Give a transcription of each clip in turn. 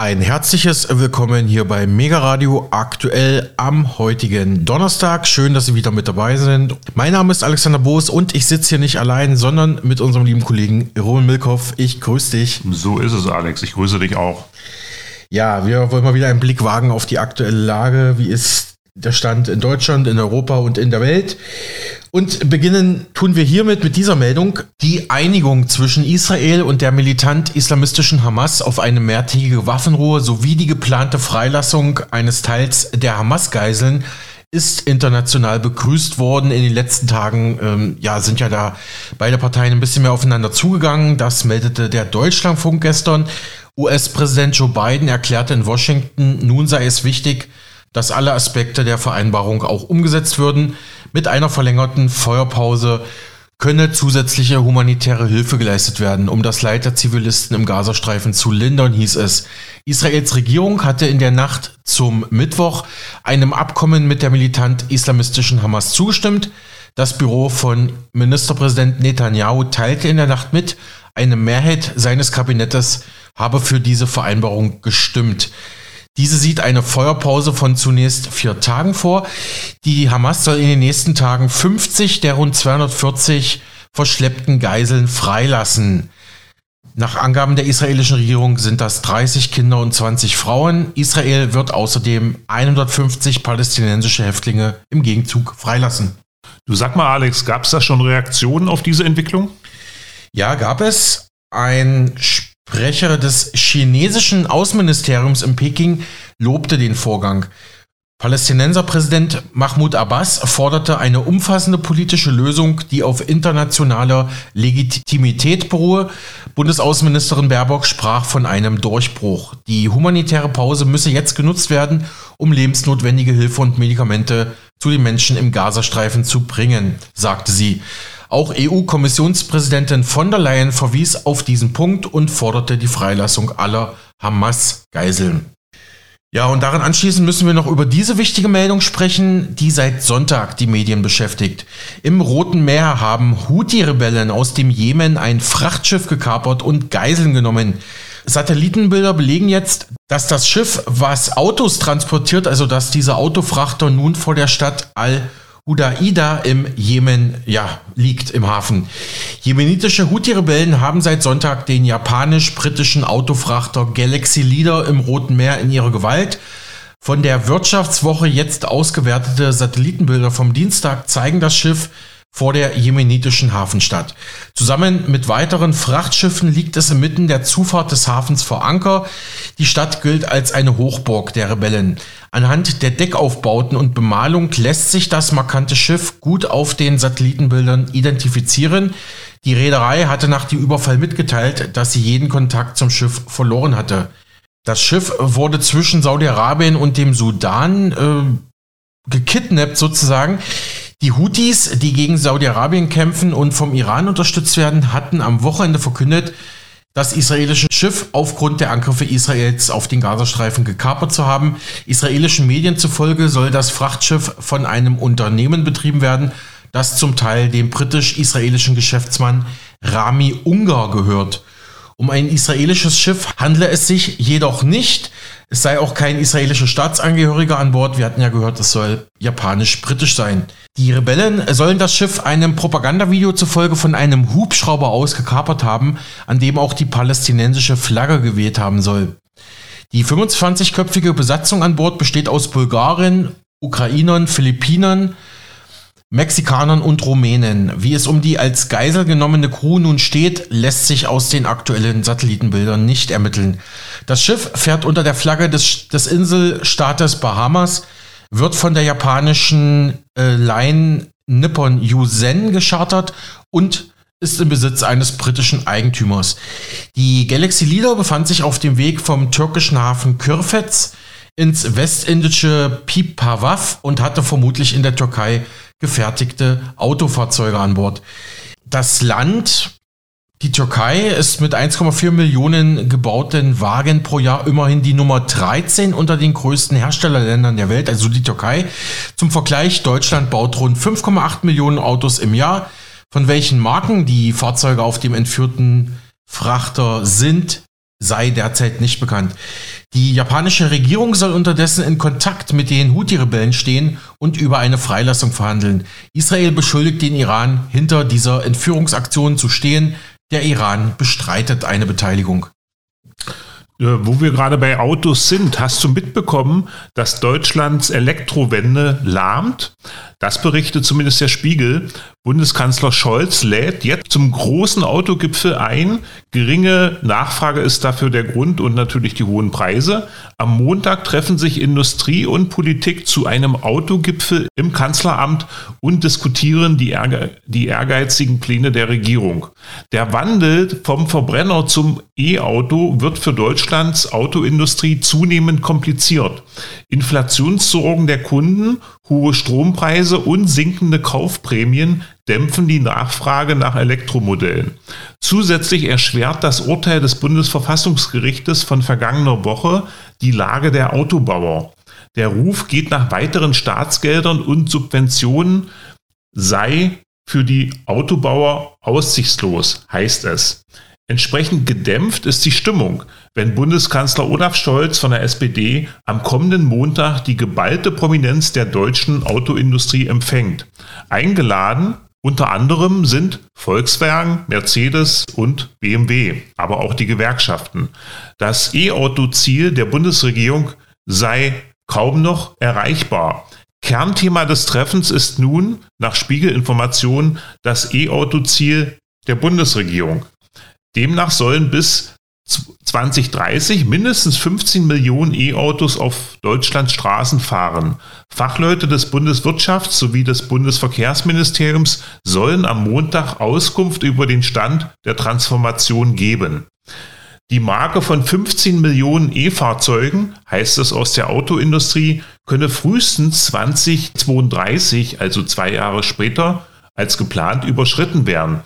Ein herzliches Willkommen hier bei Mega Radio aktuell am heutigen Donnerstag. Schön, dass Sie wieder mit dabei sind. Mein Name ist Alexander Boos und ich sitze hier nicht allein, sondern mit unserem lieben Kollegen Roman Milkoff. Ich grüße dich. So ist es, Alex. Ich grüße dich auch. Ja, wir wollen mal wieder einen Blick wagen auf die aktuelle Lage. Wie ist der Stand in Deutschland, in Europa und in der Welt. Und beginnen tun wir hiermit mit dieser Meldung. Die Einigung zwischen Israel und der militant-islamistischen Hamas auf eine mehrtägige Waffenruhe sowie die geplante Freilassung eines Teils der Hamas-Geiseln ist international begrüßt worden. In den letzten Tagen ähm, ja, sind ja da beide Parteien ein bisschen mehr aufeinander zugegangen. Das meldete der Deutschlandfunk gestern. US-Präsident Joe Biden erklärte in Washington, nun sei es wichtig, dass alle Aspekte der Vereinbarung auch umgesetzt würden. Mit einer verlängerten Feuerpause könne zusätzliche humanitäre Hilfe geleistet werden, um das Leid der Zivilisten im Gazastreifen zu lindern, hieß es. Israels Regierung hatte in der Nacht zum Mittwoch einem Abkommen mit der militant-islamistischen Hamas zugestimmt. Das Büro von Ministerpräsident Netanyahu teilte in der Nacht mit, eine Mehrheit seines Kabinettes habe für diese Vereinbarung gestimmt. Diese sieht eine Feuerpause von zunächst vier Tagen vor. Die Hamas soll in den nächsten Tagen 50 der rund 240 verschleppten Geiseln freilassen. Nach Angaben der israelischen Regierung sind das 30 Kinder und 20 Frauen. Israel wird außerdem 150 palästinensische Häftlinge im Gegenzug freilassen. Du sag mal, Alex, gab es da schon Reaktionen auf diese Entwicklung? Ja, gab es. Ein Sprecher des chinesischen Außenministeriums in Peking lobte den Vorgang. Palästinenserpräsident Mahmoud Abbas forderte eine umfassende politische Lösung, die auf internationaler Legitimität beruhe. Bundesaußenministerin Baerbock sprach von einem Durchbruch. Die humanitäre Pause müsse jetzt genutzt werden, um lebensnotwendige Hilfe und Medikamente zu den Menschen im Gazastreifen zu bringen, sagte sie. Auch EU-Kommissionspräsidentin von der Leyen verwies auf diesen Punkt und forderte die Freilassung aller Hamas-Geiseln. Ja, und daran anschließend müssen wir noch über diese wichtige Meldung sprechen, die seit Sonntag die Medien beschäftigt. Im Roten Meer haben Houthi-Rebellen aus dem Jemen ein Frachtschiff gekapert und Geiseln genommen. Satellitenbilder belegen jetzt, dass das Schiff, was Autos transportiert, also dass dieser Autofrachter nun vor der Stadt Al Hudaida im Jemen ja, liegt im Hafen. Jemenitische Houthi-Rebellen haben seit Sonntag den japanisch-britischen Autofrachter Galaxy Leader im Roten Meer in ihrer Gewalt. Von der Wirtschaftswoche jetzt ausgewertete Satellitenbilder vom Dienstag zeigen das Schiff vor der jemenitischen Hafenstadt. Zusammen mit weiteren Frachtschiffen liegt es inmitten der Zufahrt des Hafens vor Anker. Die Stadt gilt als eine Hochburg der Rebellen. Anhand der Deckaufbauten und Bemalung lässt sich das markante Schiff gut auf den Satellitenbildern identifizieren. Die Reederei hatte nach dem Überfall mitgeteilt, dass sie jeden Kontakt zum Schiff verloren hatte. Das Schiff wurde zwischen Saudi-Arabien und dem Sudan äh, gekidnappt sozusagen. Die Houthis, die gegen Saudi-Arabien kämpfen und vom Iran unterstützt werden, hatten am Wochenende verkündet, das israelische Schiff aufgrund der Angriffe Israels auf den Gazastreifen gekapert zu haben. Israelischen Medien zufolge soll das Frachtschiff von einem Unternehmen betrieben werden, das zum Teil dem britisch-israelischen Geschäftsmann Rami Ungar gehört. Um ein israelisches Schiff handle es sich jedoch nicht. Es sei auch kein israelischer Staatsangehöriger an Bord. Wir hatten ja gehört, es soll japanisch-britisch sein. Die Rebellen sollen das Schiff einem Propagandavideo zufolge von einem Hubschrauber aus gekapert haben, an dem auch die palästinensische Flagge geweht haben soll. Die 25-köpfige Besatzung an Bord besteht aus Bulgaren, Ukrainern, Philippinern, Mexikanern und Rumänen. Wie es um die als Geisel genommene Crew nun steht, lässt sich aus den aktuellen Satellitenbildern nicht ermitteln. Das Schiff fährt unter der Flagge des, des Inselstaates Bahamas, wird von der japanischen äh, Line Nippon Yusen geschartert und ist im Besitz eines britischen Eigentümers. Die Galaxy Leader befand sich auf dem Weg vom türkischen Hafen Kürfetz ins westindische Pipavav und hatte vermutlich in der Türkei gefertigte Autofahrzeuge an Bord. Das Land, die Türkei, ist mit 1,4 Millionen gebauten Wagen pro Jahr immerhin die Nummer 13 unter den größten Herstellerländern der Welt, also die Türkei. Zum Vergleich, Deutschland baut rund 5,8 Millionen Autos im Jahr. Von welchen Marken die Fahrzeuge auf dem entführten Frachter sind, sei derzeit nicht bekannt. Die japanische Regierung soll unterdessen in Kontakt mit den Houthi-Rebellen stehen und über eine Freilassung verhandeln. Israel beschuldigt den Iran, hinter dieser Entführungsaktion zu stehen. Der Iran bestreitet eine Beteiligung. Äh, wo wir gerade bei Autos sind, hast du mitbekommen, dass Deutschlands Elektrowende lahmt? Das berichtet zumindest der Spiegel. Bundeskanzler Scholz lädt jetzt zum großen Autogipfel ein. Geringe Nachfrage ist dafür der Grund und natürlich die hohen Preise. Am Montag treffen sich Industrie und Politik zu einem Autogipfel im Kanzleramt und diskutieren die, Ehrge die ehrgeizigen Pläne der Regierung. Der Wandel vom Verbrenner zum E-Auto wird für Deutschlands Autoindustrie zunehmend kompliziert. Inflationssorgen der Kunden, hohe Strompreise und sinkende Kaufprämien dämpfen die Nachfrage nach Elektromodellen. Zusätzlich erschwert das Urteil des Bundesverfassungsgerichtes von vergangener Woche die Lage der Autobauer. Der Ruf geht nach weiteren Staatsgeldern und Subventionen sei für die Autobauer aussichtslos, heißt es. Entsprechend gedämpft ist die Stimmung, wenn Bundeskanzler Olaf Scholz von der SPD am kommenden Montag die geballte Prominenz der deutschen Autoindustrie empfängt. Eingeladen unter anderem sind Volkswagen, Mercedes und BMW, aber auch die Gewerkschaften. Das E-Auto-Ziel der Bundesregierung sei kaum noch erreichbar. Kernthema des Treffens ist nun, nach Spiegelinformationen, das E-Auto-Ziel der Bundesregierung. Demnach sollen bis 2030 mindestens 15 Millionen E-Autos auf Deutschlands Straßen fahren. Fachleute des Bundeswirtschafts sowie des Bundesverkehrsministeriums sollen am Montag Auskunft über den Stand der Transformation geben. Die Marke von 15 Millionen E-Fahrzeugen, heißt es aus der Autoindustrie, könne frühestens 2032, also zwei Jahre später, als geplant überschritten werden.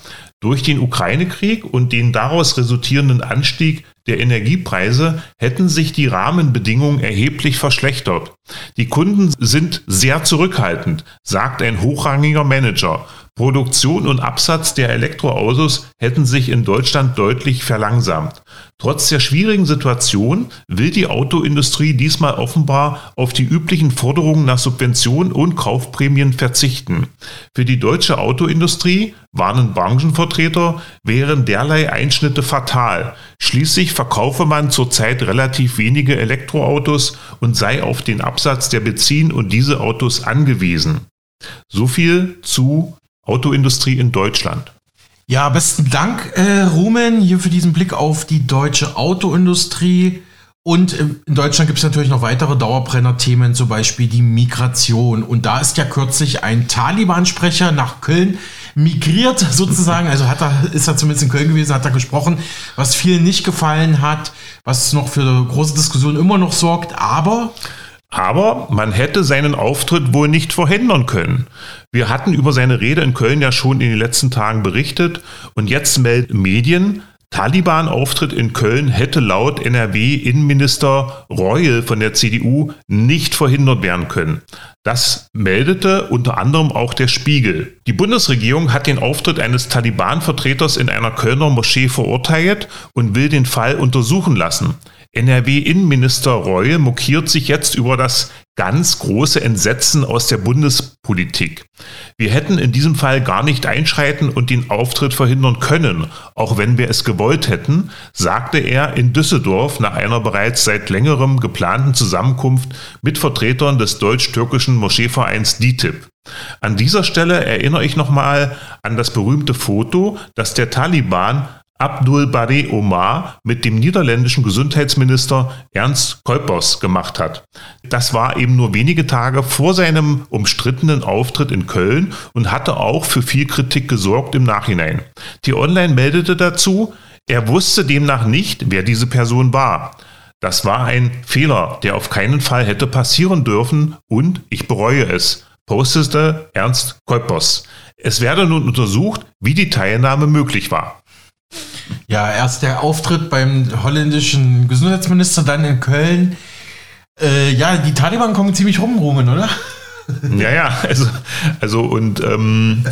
Durch den Ukraine-Krieg und den daraus resultierenden Anstieg der Energiepreise hätten sich die Rahmenbedingungen erheblich verschlechtert. Die Kunden sind sehr zurückhaltend, sagt ein hochrangiger Manager. Produktion und Absatz der Elektroautos hätten sich in Deutschland deutlich verlangsamt. Trotz der schwierigen Situation will die Autoindustrie diesmal offenbar auf die üblichen Forderungen nach Subventionen und Kaufprämien verzichten. Für die deutsche Autoindustrie, warnen Branchenvertreter, wären derlei Einschnitte fatal. Schließlich verkaufe man zurzeit relativ wenige Elektroautos und sei auf den Absatz der Benzin- und Dieselautos angewiesen. So viel zu Autoindustrie in Deutschland. Ja, besten Dank, äh, Rumen, hier für diesen Blick auf die deutsche Autoindustrie. Und äh, in Deutschland gibt es natürlich noch weitere Dauerbrenner-Themen, zum Beispiel die Migration. Und da ist ja kürzlich ein Taliban-Sprecher nach Köln migriert, sozusagen. Also hat er, ist er zumindest in Köln gewesen, hat er gesprochen, was vielen nicht gefallen hat, was noch für große Diskussionen immer noch sorgt. Aber aber man hätte seinen Auftritt wohl nicht verhindern können. Wir hatten über seine Rede in Köln ja schon in den letzten Tagen berichtet und jetzt melden Medien, Taliban-Auftritt in Köln hätte laut NRW-Innenminister Reul von der CDU nicht verhindert werden können. Das meldete unter anderem auch der Spiegel. Die Bundesregierung hat den Auftritt eines Taliban-Vertreters in einer Kölner Moschee verurteilt und will den Fall untersuchen lassen. NRW-Innenminister Reul mokiert sich jetzt über das ganz große Entsetzen aus der Bundespolitik. Wir hätten in diesem Fall gar nicht einschreiten und den Auftritt verhindern können, auch wenn wir es gewollt hätten, sagte er in Düsseldorf nach einer bereits seit längerem geplanten Zusammenkunft mit Vertretern des deutsch-türkischen Moscheevereins DITIB. An dieser Stelle erinnere ich nochmal an das berühmte Foto, das der Taliban Abdul Bari Omar mit dem niederländischen Gesundheitsminister Ernst Kuipers gemacht hat. Das war eben nur wenige Tage vor seinem umstrittenen Auftritt in Köln und hatte auch für viel Kritik gesorgt im Nachhinein. Die Online meldete dazu, er wusste demnach nicht, wer diese Person war. Das war ein Fehler, der auf keinen Fall hätte passieren dürfen und ich bereue es, postete Ernst Kuipers. Es werde nun untersucht, wie die Teilnahme möglich war. Ja, erst der Auftritt beim holländischen Gesundheitsminister, dann in Köln. Äh, ja, die Taliban kommen ziemlich rumrumen, oder? Ja, ja, also, also und ähm,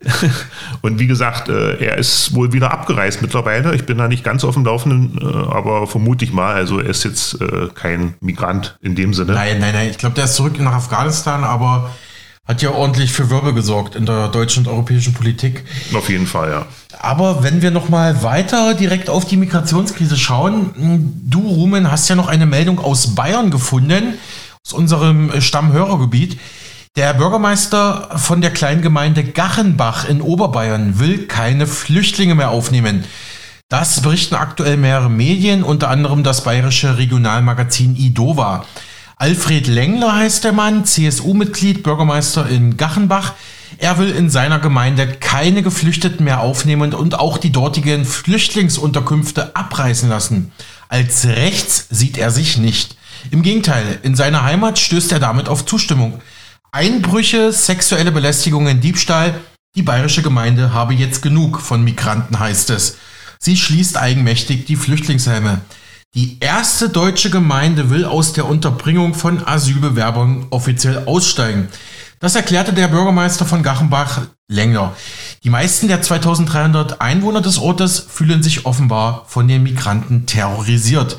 Und wie gesagt, äh, er ist wohl wieder abgereist mittlerweile. Ich bin da nicht ganz auf dem Laufenden, äh, aber vermute ich mal, also er ist jetzt äh, kein Migrant in dem Sinne. Nein, nein, nein. Ich glaube, der ist zurück nach Afghanistan, aber hat ja ordentlich für Wirbel gesorgt in der deutschen und europäischen Politik. Auf jeden Fall, ja. Aber wenn wir noch mal weiter direkt auf die Migrationskrise schauen, du, Rumen, hast ja noch eine Meldung aus Bayern gefunden, aus unserem Stammhörergebiet. Der Bürgermeister von der Kleingemeinde Gachenbach in Oberbayern will keine Flüchtlinge mehr aufnehmen. Das berichten aktuell mehrere Medien, unter anderem das bayerische Regionalmagazin Idova. Alfred Lengler heißt der Mann, CSU-Mitglied, Bürgermeister in Gachenbach. Er will in seiner Gemeinde keine Geflüchteten mehr aufnehmen und auch die dortigen Flüchtlingsunterkünfte abreißen lassen. Als rechts sieht er sich nicht. Im Gegenteil, in seiner Heimat stößt er damit auf Zustimmung. Einbrüche, sexuelle Belästigungen, Diebstahl. Die bayerische Gemeinde habe jetzt genug von Migranten, heißt es. Sie schließt eigenmächtig die Flüchtlingshelme. Die erste deutsche Gemeinde will aus der Unterbringung von Asylbewerbern offiziell aussteigen. Das erklärte der Bürgermeister von Gachenbach länger. Die meisten der 2300 Einwohner des Ortes fühlen sich offenbar von den Migranten terrorisiert.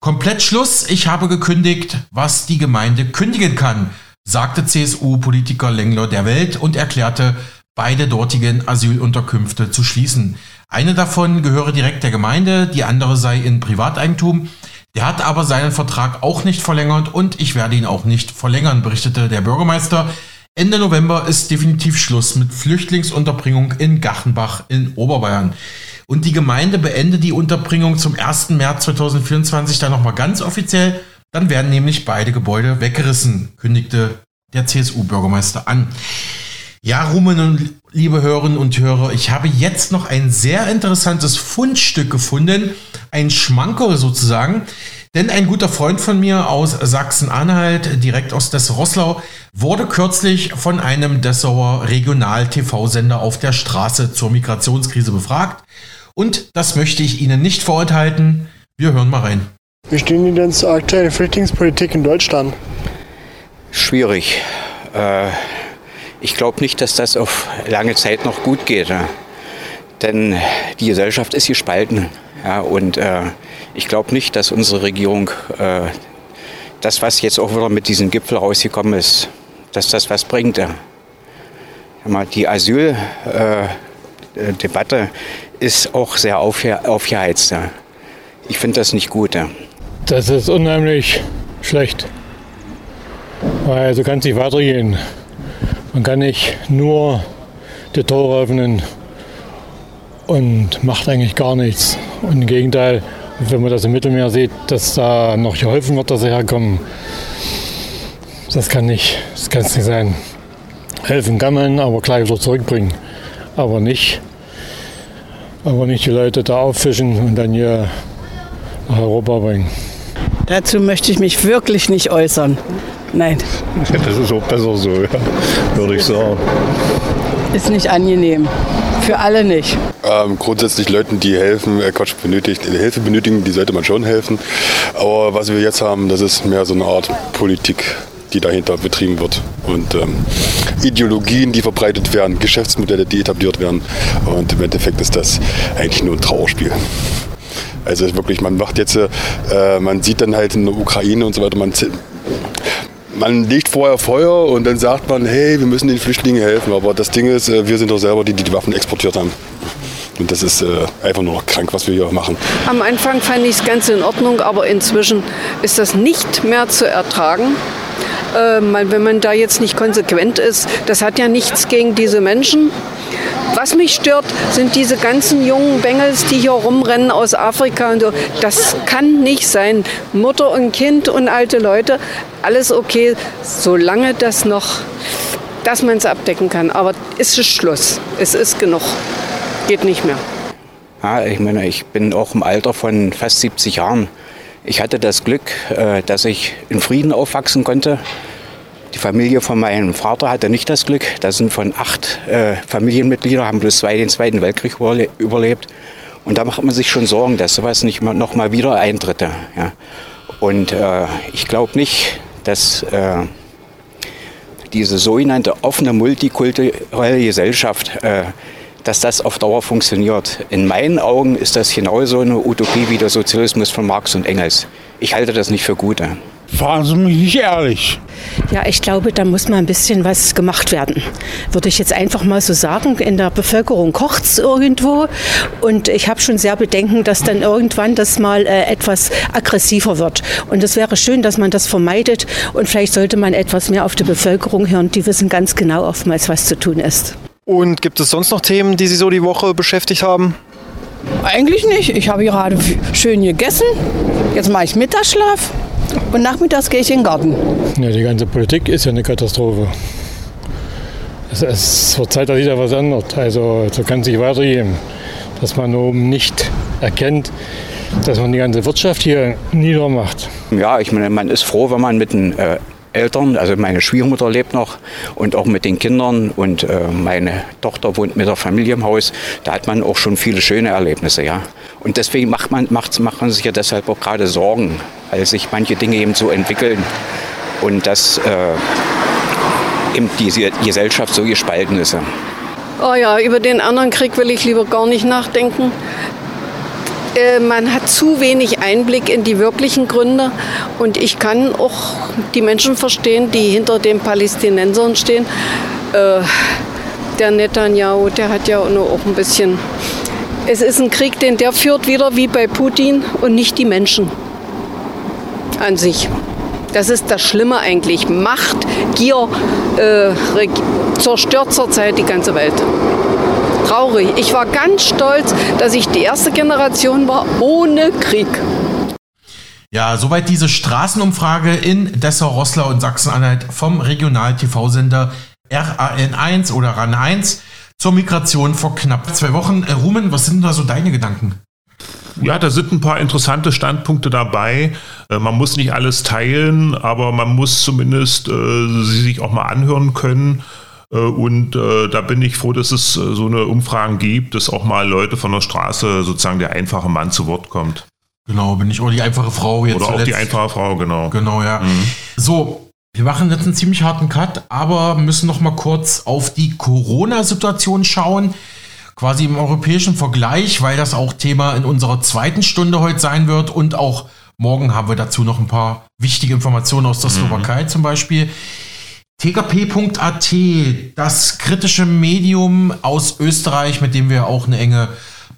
Komplett Schluss, ich habe gekündigt, was die Gemeinde kündigen kann, sagte CSU-Politiker Lengler der Welt und erklärte, beide dortigen Asylunterkünfte zu schließen. Eine davon gehöre direkt der Gemeinde, die andere sei in Privateigentum. Der hat aber seinen Vertrag auch nicht verlängert und ich werde ihn auch nicht verlängern, berichtete der Bürgermeister. Ende November ist definitiv Schluss mit Flüchtlingsunterbringung in Gachenbach in Oberbayern. Und die Gemeinde beendet die Unterbringung zum 1. März 2024 dann nochmal ganz offiziell. Dann werden nämlich beide Gebäude weggerissen, kündigte der CSU-Bürgermeister an. Ja, Rumen und liebe Hörerinnen und Hörer, ich habe jetzt noch ein sehr interessantes Fundstück gefunden, ein Schmankerl sozusagen. Denn ein guter Freund von mir aus Sachsen-Anhalt, direkt aus Dessau-Rosslau, wurde kürzlich von einem Dessauer Regional-TV-Sender auf der Straße zur Migrationskrise befragt. Und das möchte ich Ihnen nicht vorenthalten. Wir hören mal rein. Wie stehen Sie denn zur aktuellen Flüchtlingspolitik in Deutschland? Schwierig. Äh ich glaube nicht, dass das auf lange Zeit noch gut geht. Denn die Gesellschaft ist gespalten. Ja, und äh, ich glaube nicht, dass unsere Regierung äh, das, was jetzt auch wieder mit diesem Gipfel rausgekommen ist, dass das was bringt. Ja. Die Asyldebatte äh, ist auch sehr aufgeheizt. Ja. Ich finde das nicht gut. Ja. Das ist unheimlich schlecht. Weil so kann es nicht weitergehen. Man kann nicht nur die Tore öffnen und macht eigentlich gar nichts. Und im Gegenteil, wenn man das im Mittelmeer sieht, dass da noch geholfen wird, dass sie herkommen, das kann nicht, das kann es nicht sein. Helfen kann man, aber gleich wieder zurückbringen. Aber nicht, aber nicht die Leute da auffischen und dann hier nach Europa bringen. Dazu möchte ich mich wirklich nicht äußern. Nein. Das ist auch besser so, ja, würde ich sagen. Ist nicht angenehm. Für alle nicht. Ähm, grundsätzlich Leuten, die helfen, äh, Quatsch, benötigt, Hilfe benötigen, die sollte man schon helfen. Aber was wir jetzt haben, das ist mehr so eine Art Politik, die dahinter betrieben wird. Und ähm, Ideologien, die verbreitet werden, Geschäftsmodelle, die etabliert werden. Und im Endeffekt ist das eigentlich nur ein Trauerspiel. Also wirklich, man macht jetzt, äh, man sieht dann halt in der Ukraine und so weiter, man man legt vorher Feuer und dann sagt man, hey, wir müssen den Flüchtlingen helfen. Aber das Ding ist, äh, wir sind doch selber die, die die Waffen exportiert haben. Und das ist äh, einfach nur noch krank, was wir hier machen. Am Anfang fand ich es ganz in Ordnung, aber inzwischen ist das nicht mehr zu ertragen. Äh, wenn man da jetzt nicht konsequent ist, das hat ja nichts gegen diese Menschen. Was mich stört, sind diese ganzen jungen Bengels, die hier rumrennen aus Afrika und so. Das kann nicht sein. Mutter und Kind und alte Leute, alles okay, solange das noch, dass man es abdecken kann. Aber es ist Schluss. Es ist genug. Geht nicht mehr. Ja, ich meine, ich bin auch im Alter von fast 70 Jahren. Ich hatte das Glück, äh, dass ich in Frieden aufwachsen konnte. Die Familie von meinem Vater hatte nicht das Glück. Da sind von acht äh, Familienmitgliedern, haben bloß zwei den Zweiten Weltkrieg überlebt. Und da macht man sich schon Sorgen, dass sowas nicht noch mal wieder eintritt. Ja. Und äh, ich glaube nicht, dass diese sogenannte offene multikulturelle Gesellschaft, äh, dass das auf Dauer funktioniert. In meinen Augen ist das genauso eine Utopie wie der Sozialismus von Marx und Engels. Ich halte das nicht für gut. Fragen Sie mich nicht ehrlich. Ja, ich glaube, da muss mal ein bisschen was gemacht werden. Würde ich jetzt einfach mal so sagen. In der Bevölkerung kocht es irgendwo. Und ich habe schon sehr Bedenken, dass dann irgendwann das mal äh, etwas aggressiver wird. Und es wäre schön, dass man das vermeidet. Und vielleicht sollte man etwas mehr auf die Bevölkerung hören. Die wissen ganz genau oftmals, was zu tun ist. Und gibt es sonst noch Themen, die Sie so die Woche beschäftigt haben? Eigentlich nicht. Ich habe gerade schön gegessen. Jetzt mache ich Mittagsschlaf. Und nachmittags gehe ich in den Garten. Ja, die ganze Politik ist ja eine Katastrophe. Es, es wird Zeit, dass sich da was ändert. Also so kann es nicht weitergehen. Dass man oben nicht erkennt, dass man die ganze Wirtschaft hier niedermacht. Ja, ich meine, man ist froh, wenn man mit den äh, Eltern, also meine Schwiegermutter lebt noch und auch mit den Kindern und äh, meine Tochter wohnt mit der Familie im Haus. Da hat man auch schon viele schöne Erlebnisse, ja. Und deswegen macht man, macht, macht man sich ja deshalb auch gerade Sorgen, weil sich manche Dinge eben so entwickeln und dass äh, eben diese Gesellschaft so gespalten ist. Oh ja, über den anderen Krieg will ich lieber gar nicht nachdenken. Äh, man hat zu wenig Einblick in die wirklichen Gründe und ich kann auch die Menschen verstehen, die hinter den Palästinensern stehen. Äh, der Netanyahu, der hat ja nur auch ein bisschen. Es ist ein Krieg, den der führt wieder wie bei Putin und nicht die Menschen an sich. Das ist das Schlimme eigentlich. Macht, Gier äh, zerstört zurzeit die ganze Welt traurig. Ich war ganz stolz, dass ich die erste Generation war ohne Krieg. Ja, soweit diese Straßenumfrage in Dessau, Rosslau und Sachsen-Anhalt vom Regional-TV-Sender RAN1 oder RAN1 zur Migration vor knapp zwei Wochen. Äh, Rumen, was sind da so deine Gedanken? Ja, da sind ein paar interessante Standpunkte dabei. Äh, man muss nicht alles teilen, aber man muss zumindest äh, sie sich auch mal anhören können. Äh, und äh, da bin ich froh, dass es äh, so eine Umfragen gibt, dass auch mal Leute von der Straße sozusagen der einfache Mann zu Wort kommt. Genau, bin ich oder die einfache Frau jetzt. Oder zuletzt. auch die einfache Frau, genau. Genau, ja. Mhm. So, wir machen jetzt einen ziemlich harten Cut, aber müssen noch mal kurz auf die Corona-Situation schauen. Quasi im europäischen Vergleich, weil das auch Thema in unserer zweiten Stunde heute sein wird und auch morgen haben wir dazu noch ein paar wichtige Informationen aus der mhm. Slowakei zum Beispiel. TKP.at, das kritische Medium aus Österreich, mit dem wir auch eine enge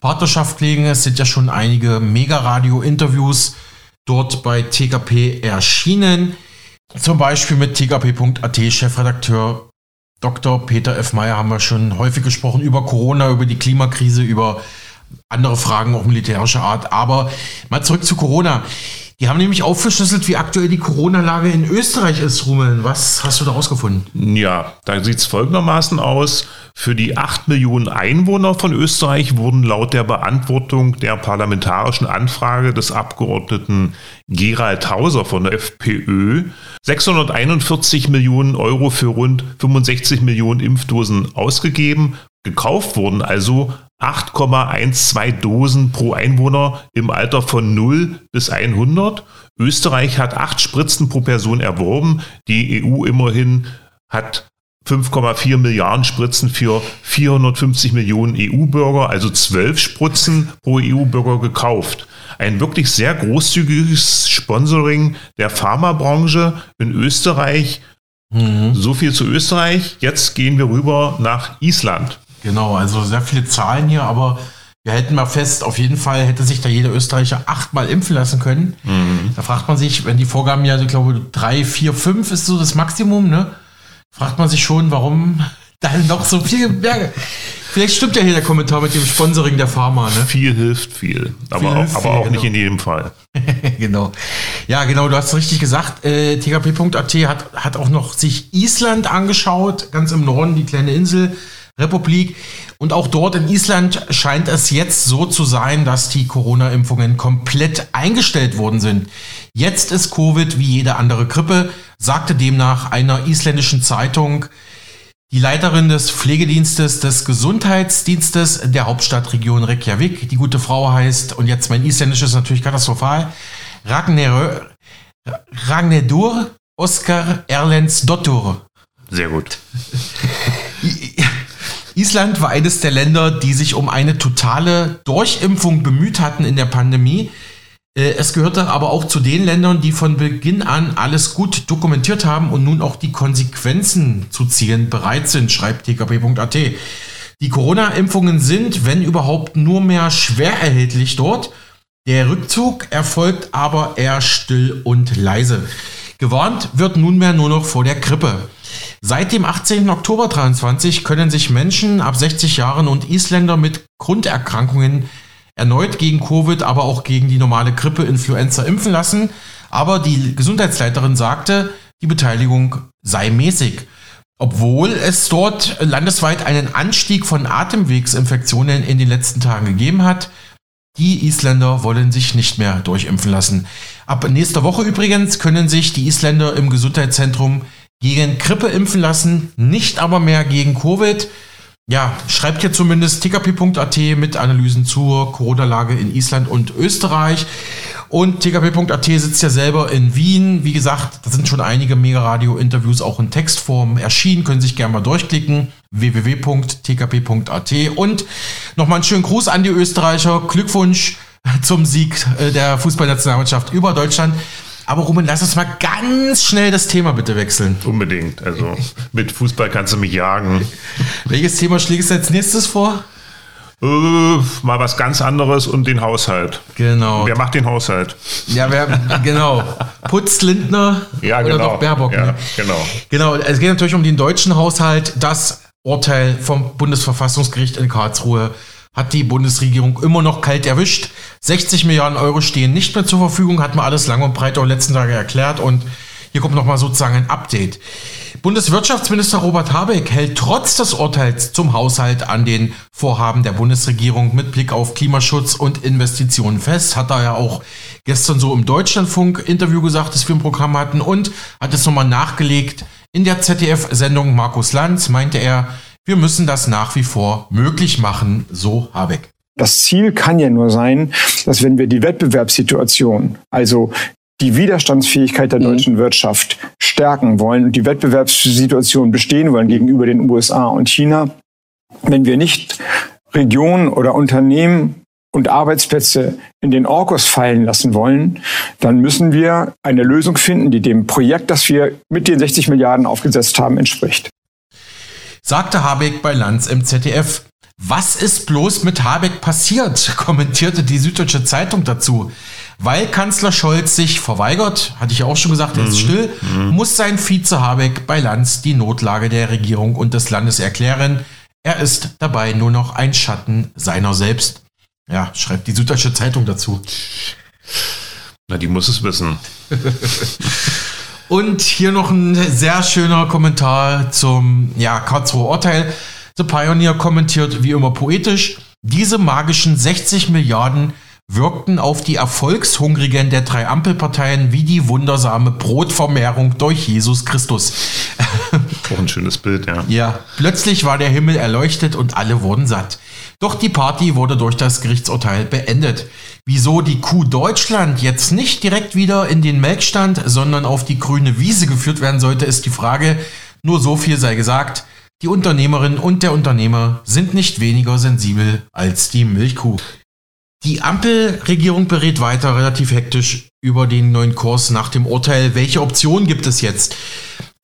Partnerschaft pflegen. Es sind ja schon einige Mega-Radio-Interviews dort bei TKP erschienen. Zum Beispiel mit TKP.at Chefredakteur Dr. Peter F. Meyer haben wir schon häufig gesprochen über Corona, über die Klimakrise, über andere Fragen auch militärischer Art. Aber mal zurück zu Corona. Die haben nämlich aufgeschlüsselt, wie aktuell die Corona-Lage in Österreich ist, Rumeln. Was hast du da rausgefunden? Ja, da sieht es folgendermaßen aus. Für die 8 Millionen Einwohner von Österreich wurden laut der Beantwortung der parlamentarischen Anfrage des Abgeordneten Gerald Hauser von der FPÖ 641 Millionen Euro für rund 65 Millionen Impfdosen ausgegeben. Gekauft wurden also 8,12 Dosen pro Einwohner im Alter von 0 bis 100. Österreich hat 8 Spritzen pro Person erworben. Die EU immerhin hat 5,4 Milliarden Spritzen für 450 Millionen EU-Bürger, also 12 Spritzen pro EU-Bürger gekauft. Ein wirklich sehr großzügiges Sponsoring der Pharmabranche in Österreich. Mhm. So viel zu Österreich. Jetzt gehen wir rüber nach Island. Genau, also sehr viele Zahlen hier, aber wir halten mal fest, auf jeden Fall hätte sich da jeder Österreicher achtmal impfen lassen können. Mhm. Da fragt man sich, wenn die Vorgaben ja, ich glaube, drei, vier, fünf ist so das Maximum, ne? Fragt man sich schon, warum da noch so viel Berge. Vielleicht stimmt ja hier der Kommentar mit dem Sponsoring der Pharma, ne? Viel hilft viel, aber, viel auch, hilft aber viel, auch genau. nicht in jedem Fall. genau. Ja, genau, du hast richtig gesagt. Äh, TKP.at hat, hat auch noch sich Island angeschaut, ganz im Norden, die kleine Insel Republik. Und auch dort in Island scheint es jetzt so zu sein, dass die Corona-Impfungen komplett eingestellt worden sind. Jetzt ist Covid wie jede andere Grippe, sagte demnach einer isländischen Zeitung die Leiterin des Pflegedienstes des Gesundheitsdienstes der Hauptstadtregion Reykjavik. Die gute Frau heißt, und jetzt mein Isländisch ist natürlich katastrophal, Ragnar, Ragnardur Oskar Erlens Dottur. Sehr gut. Island war eines der Länder, die sich um eine totale Durchimpfung bemüht hatten in der Pandemie. Äh, es gehörte aber auch zu den Ländern, die von Beginn an alles gut dokumentiert haben und nun auch die Konsequenzen zu ziehen bereit sind, schreibt tkp.at. Die Corona-Impfungen sind, wenn überhaupt, nur mehr schwer erhältlich dort. Der Rückzug erfolgt aber eher still und leise. Gewarnt wird nunmehr nur noch vor der Grippe. Seit dem 18. Oktober 23 können sich Menschen ab 60 Jahren und Isländer mit Grunderkrankungen erneut gegen Covid, aber auch gegen die normale Grippe, Influenza impfen lassen. Aber die Gesundheitsleiterin sagte, die Beteiligung sei mäßig. Obwohl es dort landesweit einen Anstieg von Atemwegsinfektionen in den letzten Tagen gegeben hat, die Isländer wollen sich nicht mehr durchimpfen lassen. Ab nächster Woche übrigens können sich die Isländer im Gesundheitszentrum gegen Grippe impfen lassen, nicht aber mehr gegen Covid. Ja, schreibt hier zumindest tkp.at mit Analysen zur Corona-Lage in Island und Österreich. Und tkp.at sitzt ja selber in Wien. Wie gesagt, da sind schon einige Mega-Radio-Interviews auch in Textform erschienen. Können sich gerne mal durchklicken. www.tkp.at. Und nochmal einen schönen Gruß an die Österreicher. Glückwunsch zum Sieg äh, der Fußballnationalmannschaft über Deutschland. Aber Ruben, lass uns mal ganz schnell das Thema bitte wechseln. Unbedingt. Also mit Fußball kannst du mich jagen. Welches Thema schlägst du als nächstes vor? Äh, mal was ganz anderes und den Haushalt. Genau. Wer macht den Haushalt? Ja, wer, genau. Putz Lindner ja, oder genau. doch Baerbock. Ja, ne? genau. Genau, es geht natürlich um den deutschen Haushalt. Das Urteil vom Bundesverfassungsgericht in Karlsruhe hat die Bundesregierung immer noch kalt erwischt. 60 Milliarden Euro stehen nicht mehr zur Verfügung, hat man alles lang und breit auch letzten Tage erklärt und hier kommt nochmal sozusagen ein Update. Bundeswirtschaftsminister Robert Habeck hält trotz des Urteils zum Haushalt an den Vorhaben der Bundesregierung mit Blick auf Klimaschutz und Investitionen fest. Hat er ja auch gestern so im Deutschlandfunk-Interview gesagt, das wir im Programm hatten und hat es nochmal nachgelegt. In der ZDF-Sendung Markus Lanz meinte er, wir müssen das nach wie vor möglich machen, so Habeck. Das Ziel kann ja nur sein, dass wenn wir die Wettbewerbssituation, also die Widerstandsfähigkeit der deutschen Wirtschaft stärken wollen und die Wettbewerbssituation bestehen wollen gegenüber den USA und China, wenn wir nicht Regionen oder Unternehmen und Arbeitsplätze in den Orkus fallen lassen wollen, dann müssen wir eine Lösung finden, die dem Projekt, das wir mit den 60 Milliarden aufgesetzt haben, entspricht. Sagte Habeck bei Lanz im ZDF. Was ist bloß mit Habeck passiert? kommentierte die Süddeutsche Zeitung dazu. Weil Kanzler Scholz sich verweigert, hatte ich auch schon gesagt, er ist still, muss sein Vize Habeck bei Lanz die Notlage der Regierung und des Landes erklären. Er ist dabei nur noch ein Schatten seiner selbst. Ja, schreibt die Süddeutsche Zeitung dazu. Na, die muss es wissen. Und hier noch ein sehr schöner Kommentar zum ja, Karlsruher Urteil. The Pioneer kommentiert wie immer poetisch, diese magischen 60 Milliarden wirkten auf die Erfolgshungrigen der drei Ampelparteien wie die wundersame Brotvermehrung durch Jesus Christus. Schönes Bild, ja. Ja, plötzlich war der Himmel erleuchtet und alle wurden satt. Doch die Party wurde durch das Gerichtsurteil beendet. Wieso die Kuh Deutschland jetzt nicht direkt wieder in den Melkstand, sondern auf die grüne Wiese geführt werden sollte, ist die Frage. Nur so viel sei gesagt. Die Unternehmerin und der Unternehmer sind nicht weniger sensibel als die Milchkuh. Die Ampelregierung berät weiter relativ hektisch über den neuen Kurs nach dem Urteil. Welche Optionen gibt es jetzt?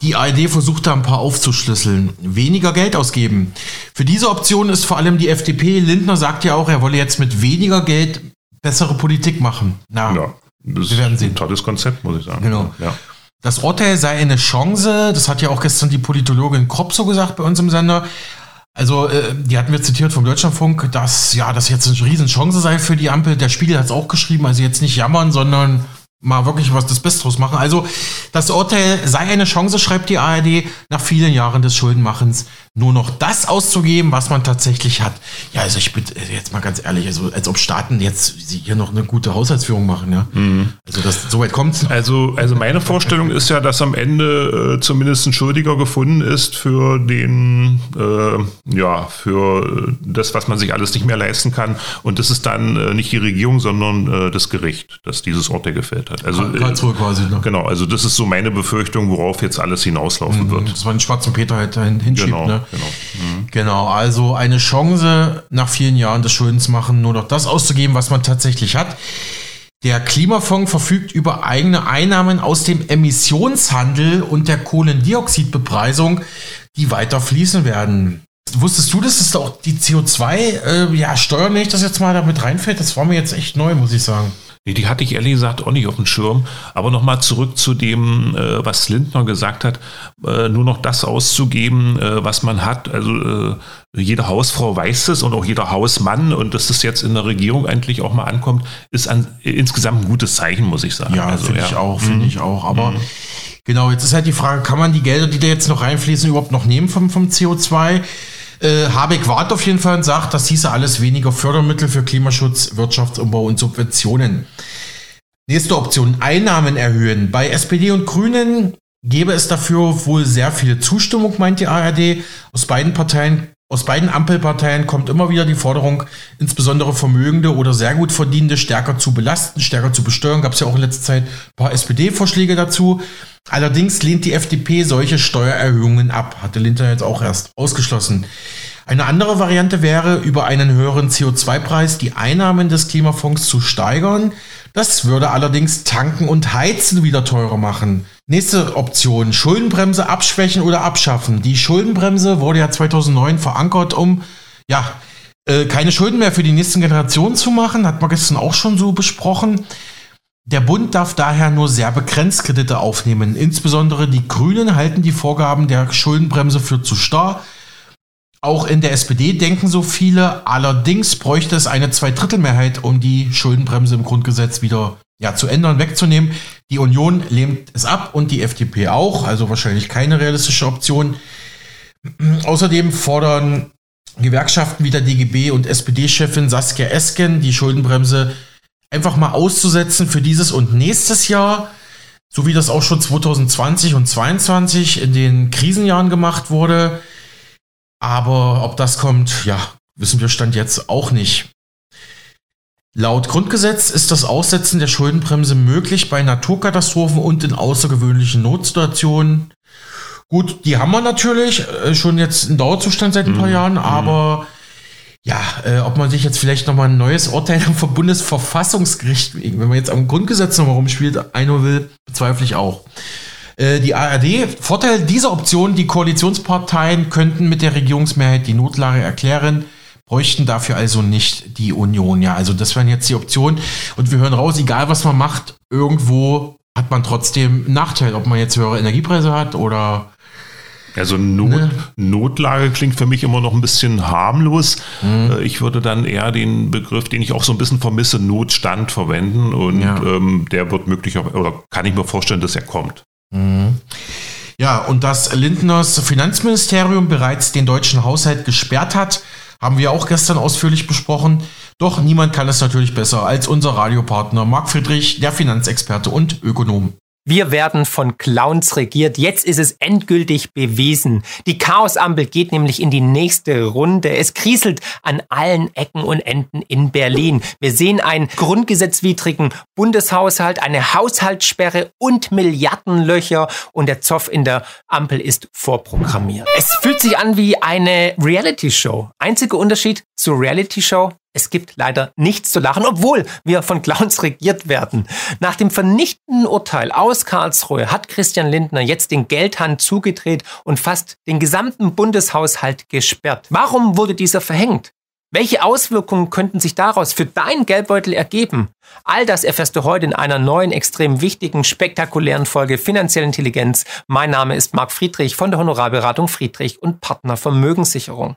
Die ARD versucht da ein paar aufzuschlüsseln. Weniger Geld ausgeben. Für diese Option ist vor allem die FDP. Lindner sagt ja auch, er wolle jetzt mit weniger Geld bessere Politik machen. Na, Ja, das wir werden ist sehen. ein tolles Konzept, muss ich sagen. Genau. Ja. Das Urteil sei eine Chance, das hat ja auch gestern die Politologin Kropp so gesagt bei uns im Sender. Also, äh, die hatten wir zitiert vom Deutschlandfunk, dass ja, das jetzt eine Riesenchance sei für die Ampel. Der Spiegel hat es auch geschrieben, also jetzt nicht jammern, sondern mal wirklich was das Beste draus machen. Also, das Urteil sei eine Chance, schreibt die ARD, nach vielen Jahren des Schuldenmachens nur noch das auszugeben, was man tatsächlich hat. Ja, also ich bin jetzt mal ganz ehrlich, also als ob Staaten jetzt hier noch eine gute Haushaltsführung machen, ja. Mhm. Also das, so weit kommt's. Also, also meine Vorstellung ist ja, dass am Ende äh, zumindest ein Schuldiger gefunden ist für den, äh, ja, für das, was man sich alles nicht mehr leisten kann. Und das ist dann äh, nicht die Regierung, sondern äh, das Gericht, das dieses Urteil gefällt hat. Also, Karlsruhe quasi, ne? Genau, also das ist so meine Befürchtung, worauf jetzt alles hinauslaufen mhm. wird. Das war den schwarzen Peter halt dahin hinschiebt, genau. ne? Genau. Mhm. genau, also eine Chance nach vielen Jahren des Schuldens machen, nur noch das auszugeben, was man tatsächlich hat. Der Klimafonds verfügt über eigene Einnahmen aus dem Emissionshandel und der Kohlendioxidbepreisung, die weiter fließen werden. Wusstest du, dass es auch die CO2, äh, ja, wenn ich das jetzt mal damit reinfällt? Das war mir jetzt echt neu, muss ich sagen. Nee, die hatte ich ehrlich gesagt auch nicht auf dem Schirm. Aber nochmal zurück zu dem, äh, was Lindner gesagt hat, äh, nur noch das auszugeben, äh, was man hat. Also äh, jede Hausfrau weiß es und auch jeder Hausmann und dass das jetzt in der Regierung eigentlich auch mal ankommt, ist an, insgesamt ein gutes Zeichen, muss ich sagen. Ja, also, finde ja. ich auch, finde mhm. ich auch. Aber mhm. genau, jetzt ist halt die Frage, kann man die Gelder, die da jetzt noch reinfließen, überhaupt noch nehmen vom, vom CO2? Äh, Habeck wartet auf jeden Fall und sagt, das hieße alles weniger Fördermittel für Klimaschutz, Wirtschaftsumbau und Subventionen. Nächste Option, Einnahmen erhöhen. Bei SPD und Grünen gäbe es dafür wohl sehr viel Zustimmung, meint die ARD. Aus beiden Parteien, aus beiden Ampelparteien kommt immer wieder die Forderung, insbesondere Vermögende oder sehr gut Verdienende stärker zu belasten, stärker zu besteuern. Gab es ja auch in letzter Zeit ein paar SPD-Vorschläge dazu. Allerdings lehnt die FDP solche Steuererhöhungen ab, hatte Linter jetzt auch erst ausgeschlossen. Eine andere Variante wäre, über einen höheren CO2-Preis die Einnahmen des Klimafonds zu steigern. Das würde allerdings Tanken und Heizen wieder teurer machen. Nächste Option, Schuldenbremse abschwächen oder abschaffen. Die Schuldenbremse wurde ja 2009 verankert, um ja, äh, keine Schulden mehr für die nächsten Generationen zu machen. Hat man gestern auch schon so besprochen. Der Bund darf daher nur sehr begrenzt Kredite aufnehmen. Insbesondere die Grünen halten die Vorgaben der Schuldenbremse für zu starr. Auch in der SPD denken so viele. Allerdings bräuchte es eine Zweidrittelmehrheit, um die Schuldenbremse im Grundgesetz wieder ja, zu ändern, wegzunehmen. Die Union lehnt es ab und die FDP auch. Also wahrscheinlich keine realistische Option. Außerdem fordern Gewerkschaften wie der DGB und SPD-Chefin Saskia Esken die Schuldenbremse einfach mal auszusetzen für dieses und nächstes Jahr, so wie das auch schon 2020 und 2022 in den Krisenjahren gemacht wurde. Aber ob das kommt, ja, wissen wir Stand jetzt auch nicht. Laut Grundgesetz ist das Aussetzen der Schuldenbremse möglich bei Naturkatastrophen und in außergewöhnlichen Notsituationen. Gut, die haben wir natürlich äh, schon jetzt in Dauerzustand seit ein paar mhm. Jahren, aber mhm ja, äh, ob man sich jetzt vielleicht nochmal ein neues Urteil vom Bundesverfassungsgericht, wenn man jetzt am Grundgesetz nochmal rumspielt, einholen will, bezweifle ich auch. Äh, die ARD, Vorteil dieser Option, die Koalitionsparteien könnten mit der Regierungsmehrheit die Notlage erklären, bräuchten dafür also nicht die Union. Ja, also das wären jetzt die Optionen. Und wir hören raus, egal was man macht, irgendwo hat man trotzdem einen Nachteil, ob man jetzt höhere Energiepreise hat oder also Not, ne? Notlage klingt für mich immer noch ein bisschen harmlos. Mhm. Ich würde dann eher den Begriff, den ich auch so ein bisschen vermisse, Notstand verwenden und ja. ähm, der wird möglicherweise, oder kann ich mir vorstellen, dass er kommt. Mhm. Ja, und dass Lindners Finanzministerium bereits den deutschen Haushalt gesperrt hat, haben wir auch gestern ausführlich besprochen. Doch niemand kann es natürlich besser als unser Radiopartner Marc Friedrich, der Finanzexperte und Ökonom. Wir werden von Clowns regiert. Jetzt ist es endgültig bewiesen. Die Chaosampel geht nämlich in die nächste Runde. Es kriselt an allen Ecken und Enden in Berlin. Wir sehen einen grundgesetzwidrigen Bundeshaushalt, eine Haushaltssperre und Milliardenlöcher und der Zoff in der Ampel ist vorprogrammiert. Es fühlt sich an wie eine Reality-Show. Einziger Unterschied zur Reality-Show, es gibt leider nichts zu lachen, obwohl wir von Clowns regiert werden. Nach dem vernichtenden Urteil aus Karlsruhe hat Christian Lindner jetzt den Geldhand zugedreht und fast den gesamten Bundeshaushalt gesperrt. Warum wurde dieser verhängt? Welche Auswirkungen könnten sich daraus für deinen Geldbeutel ergeben? All das erfährst du heute in einer neuen, extrem wichtigen, spektakulären Folge Finanzielle Intelligenz. Mein Name ist Marc Friedrich von der Honorarberatung Friedrich und Partner Vermögenssicherung.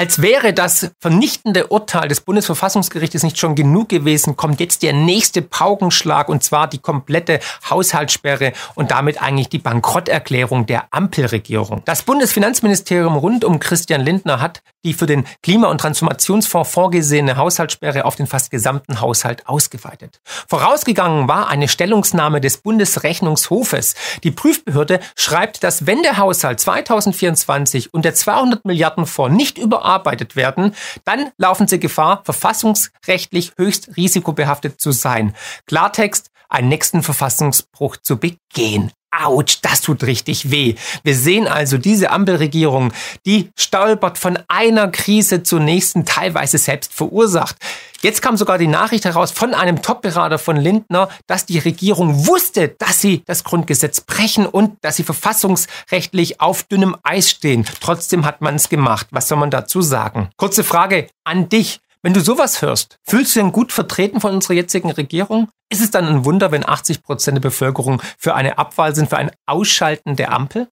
Als wäre das vernichtende Urteil des Bundesverfassungsgerichtes nicht schon genug gewesen, kommt jetzt der nächste Paukenschlag und zwar die komplette Haushaltssperre und damit eigentlich die Bankrotterklärung der Ampelregierung. Das Bundesfinanzministerium rund um Christian Lindner hat die für den Klima- und Transformationsfonds vorgesehene Haushaltssperre auf den fast gesamten Haushalt ausgeweitet. Vorausgegangen war eine Stellungnahme des Bundesrechnungshofes. Die Prüfbehörde schreibt, dass wenn der Haushalt 2024 und der 200 Milliarden Fonds nicht überarbeitet werden, dann laufen sie Gefahr, verfassungsrechtlich höchst risikobehaftet zu sein. Klartext, einen nächsten Verfassungsbruch zu begehen. Autsch, das tut richtig weh. Wir sehen also diese Ampelregierung, die stolpert von einer Krise zur nächsten, teilweise selbst verursacht. Jetzt kam sogar die Nachricht heraus von einem Top-Berater von Lindner, dass die Regierung wusste, dass sie das Grundgesetz brechen und dass sie verfassungsrechtlich auf dünnem Eis stehen. Trotzdem hat man es gemacht. Was soll man dazu sagen? Kurze Frage an dich. Wenn du sowas hörst, fühlst du dich gut vertreten von unserer jetzigen Regierung? Ist es dann ein Wunder, wenn 80 Prozent der Bevölkerung für eine Abwahl sind, für ein Ausschalten der Ampel?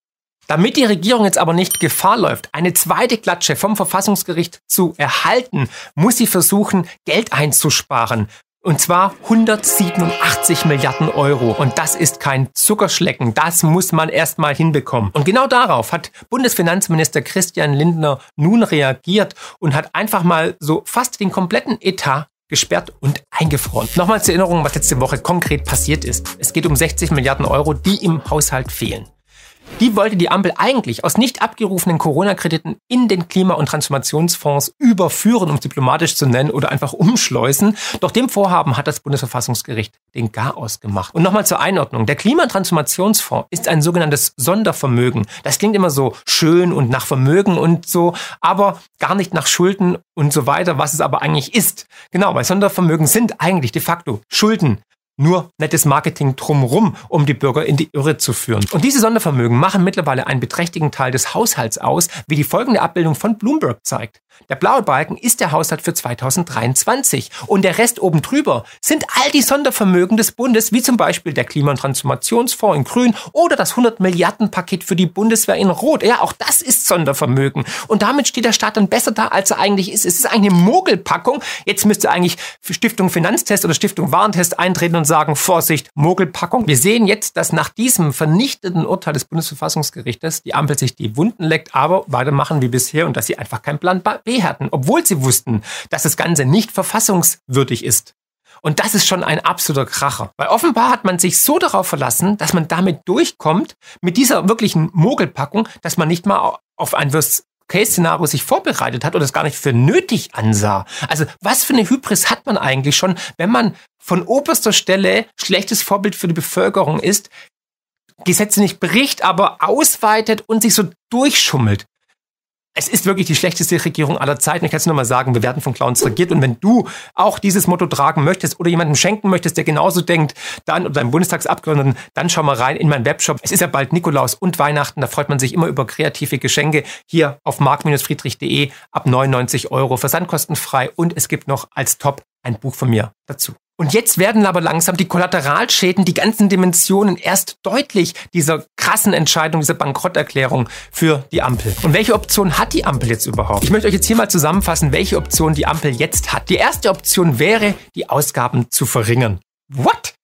Damit die Regierung jetzt aber nicht Gefahr läuft, eine zweite Klatsche vom Verfassungsgericht zu erhalten, muss sie versuchen, Geld einzusparen. Und zwar 187 Milliarden Euro. Und das ist kein Zuckerschlecken. Das muss man erstmal hinbekommen. Und genau darauf hat Bundesfinanzminister Christian Lindner nun reagiert und hat einfach mal so fast den kompletten Etat gesperrt und eingefroren. Nochmal zur Erinnerung, was letzte Woche konkret passiert ist. Es geht um 60 Milliarden Euro, die im Haushalt fehlen. Die wollte die Ampel eigentlich aus nicht abgerufenen Corona-Krediten in den Klima- und Transformationsfonds überführen, um es diplomatisch zu nennen, oder einfach umschleusen. Doch dem Vorhaben hat das Bundesverfassungsgericht den Garaus gemacht. Und nochmal zur Einordnung. Der Klima- und Transformationsfonds ist ein sogenanntes Sondervermögen. Das klingt immer so schön und nach Vermögen und so, aber gar nicht nach Schulden und so weiter, was es aber eigentlich ist. Genau, weil Sondervermögen sind eigentlich de facto Schulden, nur nettes Marketing drumrum, um die Bürger in die Irre zu führen. Und diese Sondervermögen machen mittlerweile einen beträchtlichen Teil des Haushalts aus, wie die folgende Abbildung von Bloomberg zeigt. Der blaue Balken ist der Haushalt für 2023 und der Rest oben drüber sind all die Sondervermögen des Bundes, wie zum Beispiel der Klima- und Transformationsfonds in grün oder das 100 Milliarden Paket für die Bundeswehr in rot. Ja, auch das ist Sondervermögen. Und damit steht der Staat dann besser da, als er eigentlich ist. Es ist eine Mogelpackung. Jetzt müsste eigentlich Stiftung Finanztest oder Stiftung Warentest eintreten und sagen, Vorsicht, Mogelpackung. Wir sehen jetzt, dass nach diesem vernichtenden Urteil des Bundesverfassungsgerichtes die Ampel sich die Wunden leckt, aber weitermachen wie bisher und dass sie einfach kein Plan Hatten, obwohl sie wussten, dass das Ganze nicht verfassungswürdig ist. Und das ist schon ein absoluter Kracher. Weil offenbar hat man sich so darauf verlassen, dass man damit durchkommt, mit dieser wirklichen Mogelpackung, dass man nicht mal auf ein Case-Szenario sich vorbereitet hat oder es gar nicht für nötig ansah. Also was für eine Hybris hat man eigentlich schon, wenn man von oberster Stelle schlechtes Vorbild für die Bevölkerung ist, Gesetze nicht bricht, aber ausweitet und sich so durchschummelt es ist wirklich die schlechteste Regierung aller Zeiten. Ich kann es nur mal sagen, wir werden von Clowns regiert. Und wenn du auch dieses Motto tragen möchtest oder jemandem schenken möchtest, der genauso denkt, dann oder deinem Bundestagsabgeordneten, dann schau mal rein in meinen Webshop. Es ist ja bald Nikolaus und Weihnachten. Da freut man sich immer über kreative Geschenke. Hier auf mark-friedrich.de ab 99 Euro versandkostenfrei. Und es gibt noch als Top ein Buch von mir dazu. Und jetzt werden aber langsam die Kollateralschäden, die ganzen Dimensionen erst deutlich dieser krassen Entscheidung, dieser Bankrotterklärung für die Ampel. Und welche Option hat die Ampel jetzt überhaupt? Ich möchte euch jetzt hier mal zusammenfassen, welche Option die Ampel jetzt hat. Die erste Option wäre, die Ausgaben zu verringern. What?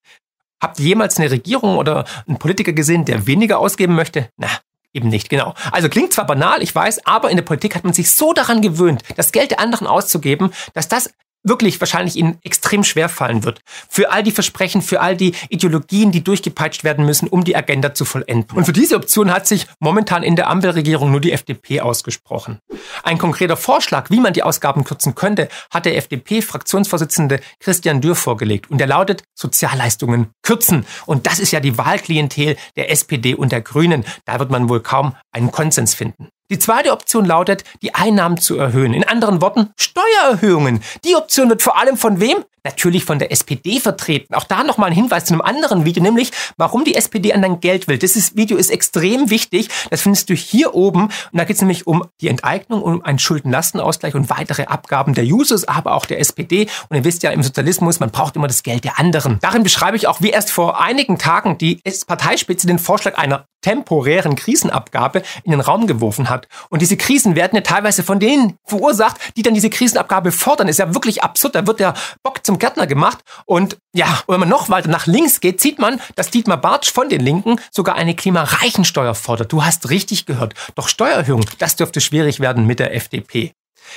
Habt ihr jemals eine Regierung oder einen Politiker gesehen, der weniger ausgeben möchte? Na, Eben nicht, genau. Also klingt zwar banal, ich weiß, aber in der Politik hat man sich so daran gewöhnt, das Geld der anderen auszugeben, dass das wirklich wahrscheinlich ihnen extrem schwer fallen wird. Für all die Versprechen, für all die Ideologien, die durchgepeitscht werden müssen, um die Agenda zu vollenden. Und für diese Option hat sich momentan in der Ampelregierung nur die FDP ausgesprochen. Ein konkreter Vorschlag, wie man die Ausgaben kürzen könnte, hat der FDP-Fraktionsvorsitzende Christian Dürr vorgelegt. Und der lautet Sozialleistungen kürzen. Und das ist ja die Wahlklientel der SPD und der Grünen. Da wird man wohl kaum einen Konsens finden. Die zweite Option lautet, die Einnahmen zu erhöhen. In anderen Worten, Steuererhöhungen. Die Option wird vor allem von wem? Natürlich von der SPD vertreten. Auch da nochmal ein Hinweis zu einem anderen Video, nämlich warum die SPD an dein Geld will. Dieses Video ist extrem wichtig. Das findest du hier oben. Und da geht es nämlich um die Enteignung, um einen Schuldenlastenausgleich und weitere Abgaben der Jusos, aber auch der SPD. Und ihr wisst ja, im Sozialismus, man braucht immer das Geld der anderen. Darin beschreibe ich auch, wie erst vor einigen Tagen die Parteispitze den Vorschlag einer temporären Krisenabgabe in den Raum geworfen hat. Und diese Krisen werden ja teilweise von denen verursacht, die dann diese Krisenabgabe fordern. Ist ja wirklich absurd. Da wird der Bock zum Gärtner gemacht. Und ja, wenn man noch weiter nach links geht, sieht man, dass Dietmar Bartsch von den Linken sogar eine Klimareichensteuer fordert. Du hast richtig gehört. Doch Steuererhöhung, das dürfte schwierig werden mit der FDP.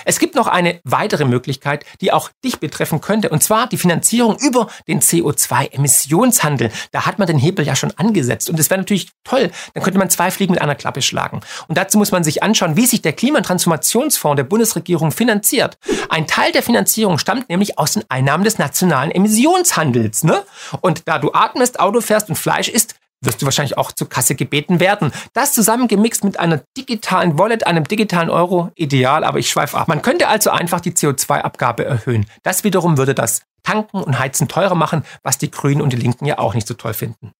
Es gibt noch eine weitere Möglichkeit, die auch dich betreffen könnte, und zwar die Finanzierung über den CO2-Emissionshandel. Da hat man den Hebel ja schon angesetzt und es wäre natürlich toll, dann könnte man zwei Fliegen mit einer Klappe schlagen. Und dazu muss man sich anschauen, wie sich der Klimatransformationsfonds der Bundesregierung finanziert. Ein Teil der Finanzierung stammt nämlich aus den Einnahmen des nationalen Emissionshandels. Ne? Und da du atmest, Auto fährst und Fleisch isst, wirst du wahrscheinlich auch zur Kasse gebeten werden. Das zusammengemixt mit einer digitalen Wallet, einem digitalen Euro, ideal, aber ich schweife ab. Man könnte also einfach die CO2-Abgabe erhöhen. Das wiederum würde das Tanken und Heizen teurer machen, was die Grünen und die Linken ja auch nicht so toll finden.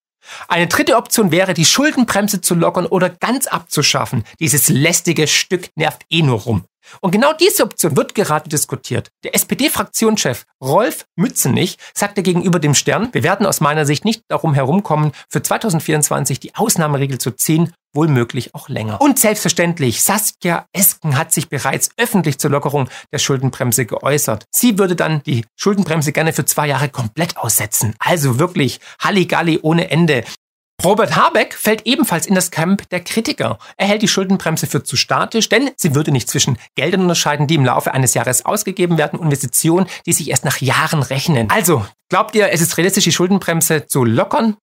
Eine dritte Option wäre, die Schuldenbremse zu lockern oder ganz abzuschaffen. Dieses lästige Stück nervt eh nur rum. Und genau diese Option wird gerade diskutiert. Der SPD-Fraktionschef Rolf Mützenich sagte gegenüber dem Stern, wir werden aus meiner Sicht nicht darum herumkommen, für 2024 die Ausnahmeregel zu ziehen, wohl möglich auch länger. Und selbstverständlich, Saskia Esken hat sich bereits öffentlich zur Lockerung der Schuldenbremse geäußert. Sie würde dann die Schuldenbremse gerne für zwei Jahre komplett aussetzen. Also wirklich Halligalli ohne Ende. Robert Habeck fällt ebenfalls in das Camp der Kritiker. Er hält die Schuldenbremse für zu statisch, denn sie würde nicht zwischen Geldern unterscheiden, die im Laufe eines Jahres ausgegeben werden, und Investitionen, die sich erst nach Jahren rechnen. Also, glaubt ihr, es ist realistisch, die Schuldenbremse zu lockern?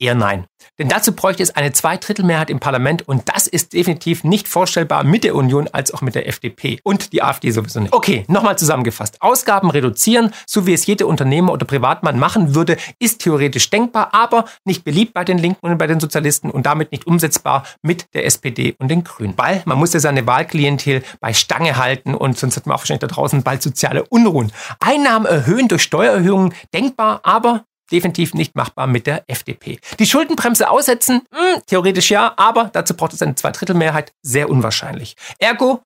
Eher nein. Denn dazu bräuchte es eine Zweidrittelmehrheit im Parlament und das ist definitiv nicht vorstellbar mit der Union als auch mit der FDP und die AfD sowieso nicht. Okay, nochmal zusammengefasst. Ausgaben reduzieren, so wie es jeder Unternehmer oder Privatmann machen würde, ist theoretisch denkbar, aber nicht beliebt bei den Linken und bei den Sozialisten und damit nicht umsetzbar mit der SPD und den Grünen. Weil man muss ja seine Wahlklientel bei Stange halten und sonst hat man auch wahrscheinlich da draußen bald soziale Unruhen. Einnahmen erhöhen durch Steuererhöhungen denkbar, aber definitiv nicht machbar mit der FDP. Die Schuldenbremse aussetzen, mh, hm, theoretisch ja, aber dazu braucht es eine Zweidrittelmehrheit, sehr unwahrscheinlich. Ergo,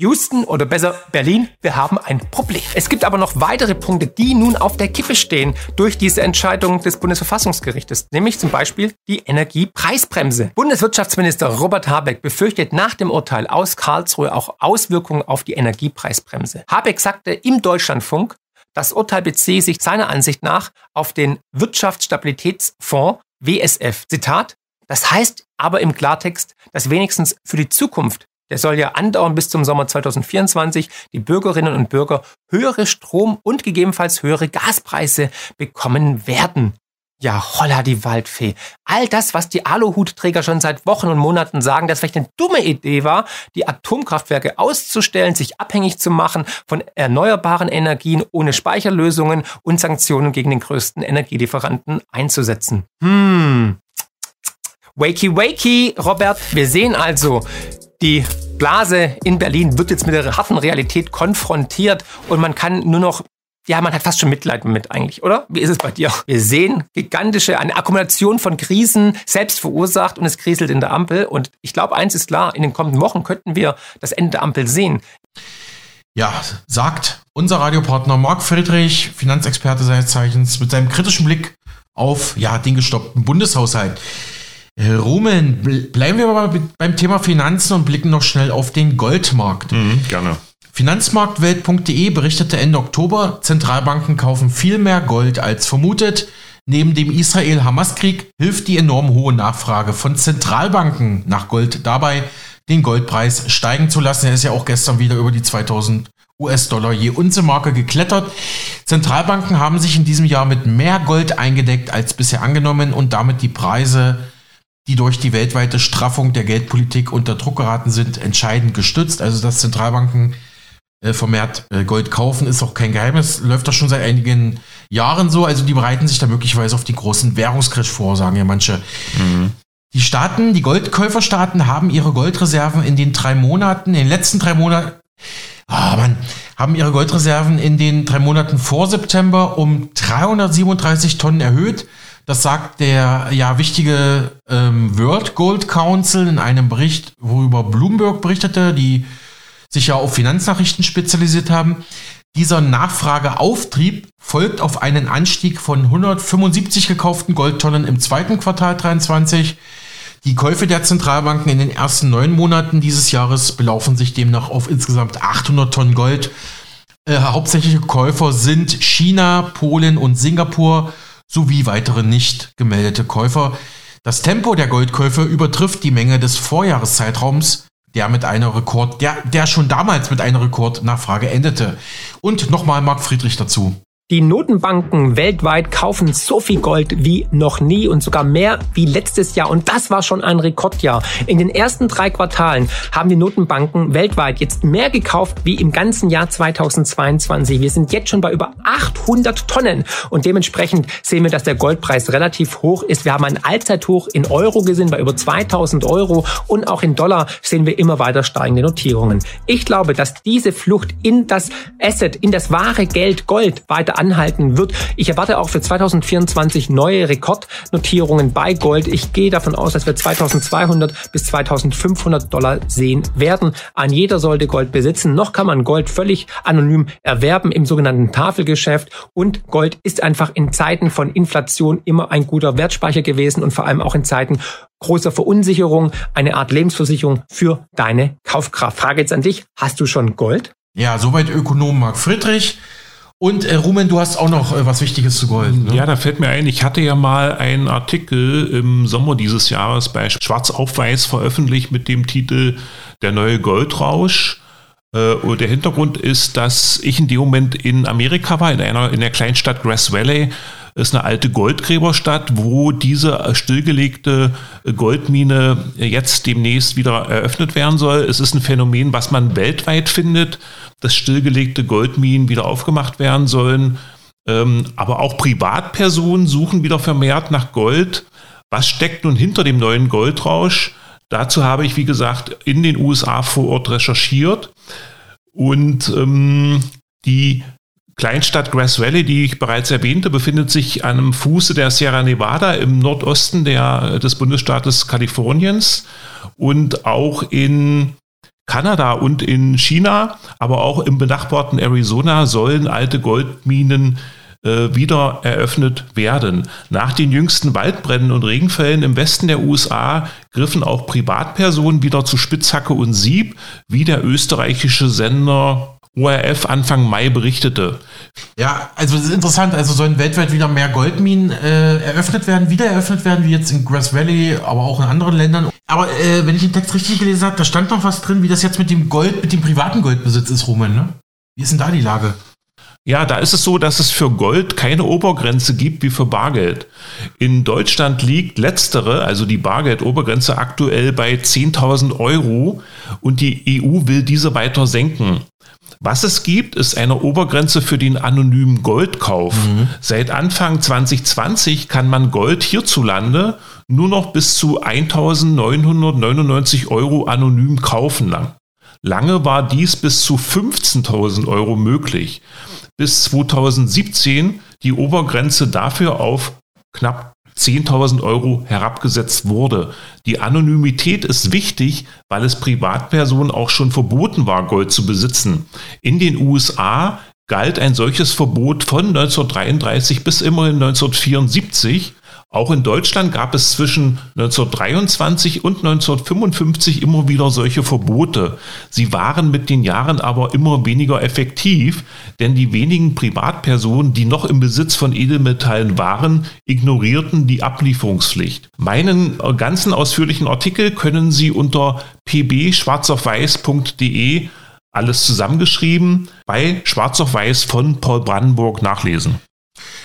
Houston oder besser Berlin, wir haben ein Problem. Es gibt aber noch weitere Punkte, die nun auf der Kippe stehen durch diese Entscheidung des Bundesverfassungsgerichtes, nämlich zum Beispiel die Energiepreisbremse. Bundeswirtschaftsminister Robert Habeck befürchtet nach dem Urteil aus Karlsruhe auch Auswirkungen auf die Energiepreisbremse. Habeck sagte im Deutschlandfunk, das Urteil beziehe sich seiner Ansicht nach auf den Wirtschaftsstabilitätsfonds WSF. Zitat. Das heißt aber im Klartext, dass wenigstens für die Zukunft, der soll ja andauern bis zum Sommer 2024, die Bürgerinnen und Bürger höhere Strom- und gegebenenfalls höhere Gaspreise bekommen werden. Ja, holla die Waldfee. All das, was die Aluhutträger schon seit Wochen und Monaten sagen, dass vielleicht eine dumme Idee war, die Atomkraftwerke auszustellen, sich abhängig zu machen von erneuerbaren Energien ohne Speicherlösungen und Sanktionen gegen den größten Energielieferanten einzusetzen. Hm. Wakey, wakey, Robert. Wir sehen also, die Blase in Berlin wird jetzt mit der harten Realität konfrontiert und man kann nur noch ja, man hat fast schon Mitleid mit eigentlich, oder? Wie ist es bei dir? Wir sehen gigantische, eine Akkumulation von Krisen selbst verursacht und es kriselt in der Ampel. Und ich glaube, eins ist klar, in den kommenden Wochen könnten wir das Ende der Ampel sehen. Ja, sagt unser Radiopartner Marc Friedrich, Finanzexperte seines Zeichens, mit seinem kritischen Blick auf ja, den gestoppten Bundeshaushalt. Rumen, bleiben wir mal beim Thema Finanzen und blicken noch schnell auf den Goldmarkt. Mhm, gerne. Finanzmarktwelt.de berichtete Ende Oktober, Zentralbanken kaufen viel mehr Gold als vermutet. Neben dem Israel-Hamas-Krieg hilft die enorm hohe Nachfrage von Zentralbanken nach Gold dabei, den Goldpreis steigen zu lassen. Er ist ja auch gestern wieder über die 2000 US-Dollar je Unze-Marke geklettert. Zentralbanken haben sich in diesem Jahr mit mehr Gold eingedeckt als bisher angenommen und damit die Preise, die durch die weltweite Straffung der Geldpolitik unter Druck geraten sind, entscheidend gestützt. Also dass Zentralbanken vermehrt äh, Gold kaufen, ist auch kein Geheimnis. Läuft doch schon seit einigen Jahren so. Also die bereiten sich da möglicherweise auf die großen Währungscrash vor, sagen ja manche. Mhm. Die Staaten, die Goldkäuferstaaten haben ihre Goldreserven in den drei Monaten, in den letzten drei Monaten, ah oh Mann, haben ihre Goldreserven in den drei Monaten vor September um 337 Tonnen erhöht. Das sagt der ja wichtige ähm, World Gold Council in einem Bericht, worüber Bloomberg berichtete, die sich ja auf Finanznachrichten spezialisiert haben. Dieser Nachfrageauftrieb folgt auf einen Anstieg von 175 gekauften Goldtonnen im zweiten Quartal 23. Die Käufe der Zentralbanken in den ersten neun Monaten dieses Jahres belaufen sich demnach auf insgesamt 800 Tonnen Gold. Äh, hauptsächliche Käufer sind China, Polen und Singapur sowie weitere nicht gemeldete Käufer. Das Tempo der Goldkäufe übertrifft die Menge des Vorjahreszeitraums der mit einer Rekord, der, der schon damals mit einer Rekordnachfrage endete. Und nochmal Marc Friedrich dazu. Die Notenbanken weltweit kaufen so viel Gold wie noch nie und sogar mehr wie letztes Jahr. Und das war schon ein Rekordjahr. In den ersten drei Quartalen haben die Notenbanken weltweit jetzt mehr gekauft wie im ganzen Jahr 2022. Wir sind jetzt schon bei über 800 Tonnen. Und dementsprechend sehen wir, dass der Goldpreis relativ hoch ist. Wir haben ein Allzeithoch in Euro gesehen bei über 2000 Euro. Und auch in Dollar sehen wir immer weiter steigende Notierungen. Ich glaube, dass diese Flucht in das Asset, in das wahre Geld Gold weiter anhalten wird. Ich erwarte auch für 2024 neue Rekordnotierungen bei Gold. Ich gehe davon aus, dass wir 2200 bis 2500 Dollar sehen werden. An jeder sollte Gold besitzen. Noch kann man Gold völlig anonym erwerben im sogenannten Tafelgeschäft. Und Gold ist einfach in Zeiten von Inflation immer ein guter Wertspeicher gewesen und vor allem auch in Zeiten großer Verunsicherung eine Art Lebensversicherung für deine Kaufkraft. Frage jetzt an dich. Hast du schon Gold? Ja, soweit Ökonom Marc Friedrich. Und äh, Rumen, du hast auch noch äh, was Wichtiges zu Gold. Ne? Ja, da fällt mir ein, ich hatte ja mal einen Artikel im Sommer dieses Jahres bei Schwarz auf Weiß veröffentlicht mit dem Titel Der neue Goldrausch. Äh, und der Hintergrund ist, dass ich in dem Moment in Amerika war, in einer in der Kleinstadt Grass Valley ist eine alte Goldgräberstadt, wo diese stillgelegte Goldmine jetzt demnächst wieder eröffnet werden soll. Es ist ein Phänomen, was man weltweit findet, dass stillgelegte Goldminen wieder aufgemacht werden sollen. Ähm, aber auch Privatpersonen suchen wieder vermehrt nach Gold. Was steckt nun hinter dem neuen Goldrausch? Dazu habe ich, wie gesagt, in den USA vor Ort recherchiert. Und ähm, die Kleinstadt Grass Valley, die ich bereits erwähnte, befindet sich an einem Fuße der Sierra Nevada im Nordosten der, des Bundesstaates Kaliforniens und auch in Kanada und in China, aber auch im benachbarten Arizona sollen alte Goldminen äh, wieder eröffnet werden. Nach den jüngsten Waldbränden und Regenfällen im Westen der USA griffen auch Privatpersonen wieder zu Spitzhacke und Sieb, wie der österreichische Sender ORF Anfang Mai berichtete. Ja, also es ist interessant, also sollen weltweit wieder mehr Goldminen äh, eröffnet werden, wieder eröffnet werden, wie jetzt in Grass Valley, aber auch in anderen Ländern. Aber äh, wenn ich den Text richtig gelesen habe, da stand noch was drin, wie das jetzt mit dem Gold, mit dem privaten Goldbesitz ist, Roman, ne? Wie ist denn da die Lage? Ja, da ist es so, dass es für Gold keine Obergrenze gibt wie für Bargeld. In Deutschland liegt letztere, also die Bargeld-Obergrenze, aktuell bei 10.000 Euro und die EU will diese weiter senken. Was es gibt, ist eine Obergrenze für den anonymen Goldkauf. Mhm. Seit Anfang 2020 kann man Gold hierzulande nur noch bis zu 1.999 Euro anonym kaufen. Lange war dies bis zu 15.000 Euro möglich. Bis 2017 die Obergrenze dafür auf knapp 10.000 Euro herabgesetzt wurde. Die Anonymität ist wichtig, weil es Privatpersonen auch schon verboten war, Gold zu besitzen. In den USA galt ein solches Verbot von 1933 bis immerhin 1974 auch in Deutschland gab es zwischen 1923 und 1955 immer wieder solche Verbote. Sie waren mit den Jahren aber immer weniger effektiv, denn die wenigen Privatpersonen, die noch im Besitz von Edelmetallen waren, ignorierten die Ablieferungspflicht. Meinen ganzen ausführlichen Artikel können Sie unter pbschwarzaufweiß.de alles zusammengeschrieben bei Schwarz auf Weiß von Paul Brandenburg nachlesen.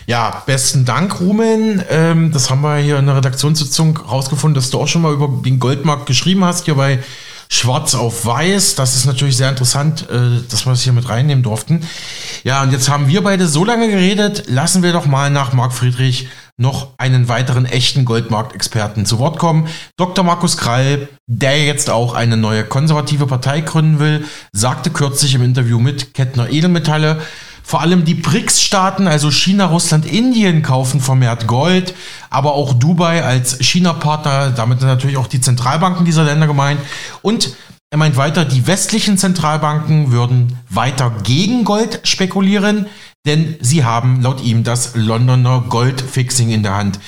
Ja, besten Dank, Rumen. Ähm, das haben wir hier in der Redaktionssitzung rausgefunden, dass du auch schon mal über den Goldmarkt geschrieben hast, hier bei Schwarz auf Weiß. Das ist natürlich sehr interessant, äh, dass wir das hier mit reinnehmen durften. Ja, und jetzt haben wir beide so lange geredet. Lassen wir doch mal nach Marc Friedrich noch einen weiteren echten Goldmarktexperten zu Wort kommen. Dr. Markus Krall, der jetzt auch eine neue konservative Partei gründen will, sagte kürzlich im Interview mit Kettner Edelmetalle, vor allem die BRICS-Staaten, also China, Russland, Indien, kaufen vermehrt Gold, aber auch Dubai als China-Partner, damit sind natürlich auch die Zentralbanken dieser Länder gemeint. Und er meint weiter, die westlichen Zentralbanken würden weiter gegen Gold spekulieren, denn sie haben laut ihm das Londoner Goldfixing in der Hand.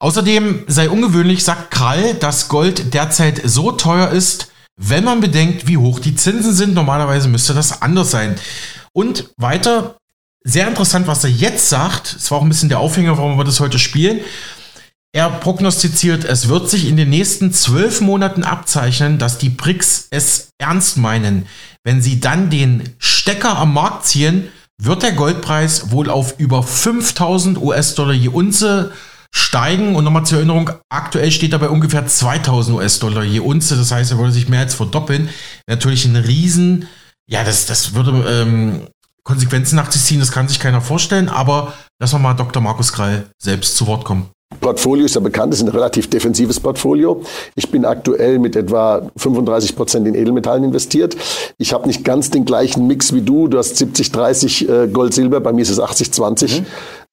Außerdem sei ungewöhnlich, sagt Krall, dass Gold derzeit so teuer ist, wenn man bedenkt, wie hoch die Zinsen sind. Normalerweise müsste das anders sein. Und weiter, sehr interessant, was er jetzt sagt. Es war auch ein bisschen der Aufhänger, warum wir das heute spielen. Er prognostiziert, es wird sich in den nächsten zwölf Monaten abzeichnen, dass die BRICS es ernst meinen. Wenn sie dann den Stecker am Markt ziehen, wird der Goldpreis wohl auf über 5000 US-Dollar je Unze steigen. Und nochmal zur Erinnerung, aktuell steht er bei ungefähr 2000 US-Dollar je Unze. Das heißt, er würde sich mehr als verdoppeln. Natürlich ein Riesen, ja, das, das würde ähm, Konsequenzen nach sich ziehen, das kann sich keiner vorstellen. Aber lassen wir mal Dr. Markus Krall selbst zu Wort kommen. Portfolio ist ja bekannt, ist ein relativ defensives Portfolio. Ich bin aktuell mit etwa 35 Prozent in Edelmetallen investiert. Ich habe nicht ganz den gleichen Mix wie du. Du hast 70, 30 äh, Gold, Silber. Bei mir ist es 80, 20. Mhm.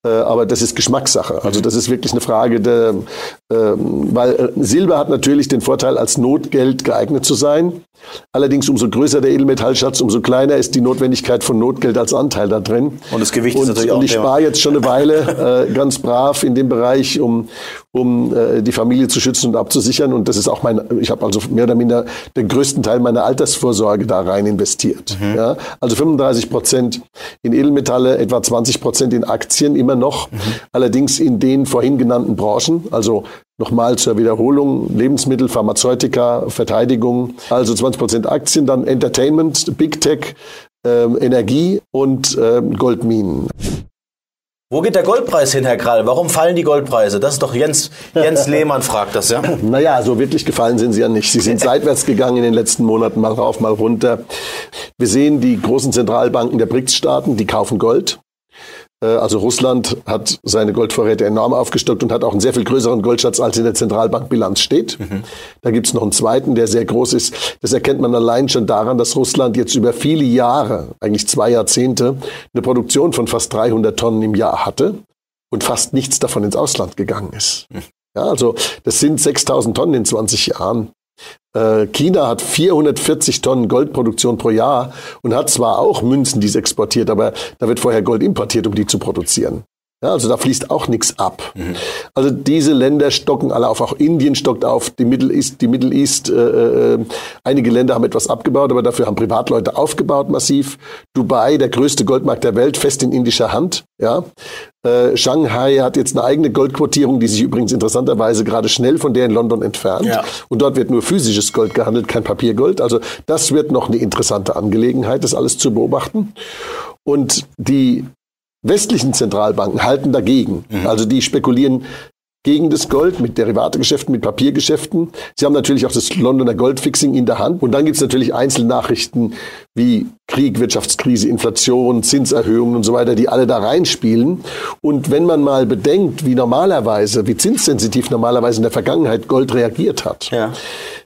Äh, aber das ist Geschmackssache. Also mhm. das ist wirklich eine Frage, der, ähm, weil äh, Silber hat natürlich den Vorteil, als Notgeld geeignet zu sein. Allerdings umso größer der Edelmetallschatz, umso kleiner ist die Notwendigkeit von Notgeld als Anteil da drin. Und das Gewicht und, ist natürlich auch. Und ich spare jetzt schon eine Weile äh, ganz brav in dem Bereich, um, um äh, die Familie zu schützen und abzusichern. Und das ist auch mein, ich habe also mehr oder minder den größten Teil meiner Altersvorsorge da rein investiert. Mhm. Ja? Also 35 Prozent in Edelmetalle, etwa 20 Prozent in Aktien, immer noch. Mhm. Allerdings in den vorhin genannten Branchen, also Nochmal zur Wiederholung, Lebensmittel, Pharmazeutika, Verteidigung, also 20 Prozent Aktien, dann Entertainment, Big Tech, ähm, Energie und ähm, Goldminen. Wo geht der Goldpreis hin, Herr Krall? Warum fallen die Goldpreise? Das ist doch Jens, Jens Lehmann fragt das, ja? Naja, so wirklich gefallen sind sie ja nicht. Sie sind seitwärts gegangen in den letzten Monaten, mal rauf, mal runter. Wir sehen die großen Zentralbanken der BRICS-Staaten, die kaufen Gold. Äh, also Russland hat seine Goldvorräte enorm aufgestockt und hat auch einen sehr viel größeren Goldschatz, als in der Zentralbankbilanz steht. Mhm. Da gibt's noch einen zweiten, der sehr groß ist. Das erkennt man allein schon daran, dass Russland jetzt über viele Jahre, eigentlich zwei Jahrzehnte, eine Produktion von fast 300 Tonnen im Jahr hatte und fast nichts davon ins Ausland gegangen ist. Mhm. Ja, also das sind 6000 Tonnen in 20 Jahren. Äh, China hat 440 Tonnen Goldproduktion pro Jahr und hat zwar auch Münzen, die es exportiert, aber da wird vorher Gold importiert, um die zu produzieren. Ja, also da fließt auch nichts ab. Mhm. Also diese Länder stocken alle auf. Auch Indien stockt auf. Die Middle East, die Middle East äh, äh, einige Länder haben etwas abgebaut, aber dafür haben Privatleute aufgebaut massiv. Dubai, der größte Goldmarkt der Welt, fest in indischer Hand. Ja, äh, Shanghai hat jetzt eine eigene Goldquotierung, die sich übrigens interessanterweise gerade schnell von der in London entfernt. Ja. Und dort wird nur physisches Gold gehandelt, kein Papiergold. Also das wird noch eine interessante Angelegenheit, das alles zu beobachten. Und die westlichen Zentralbanken halten dagegen. Mhm. Also die spekulieren gegen das Gold mit Derivategeschäften, mit Papiergeschäften. Sie haben natürlich auch das Londoner Goldfixing in der Hand. Und dann gibt es natürlich Einzelnachrichten wie Krieg, Wirtschaftskrise, Inflation, Zinserhöhungen und so weiter, die alle da reinspielen. Und wenn man mal bedenkt, wie normalerweise, wie zinssensitiv normalerweise in der Vergangenheit Gold reagiert hat, ja.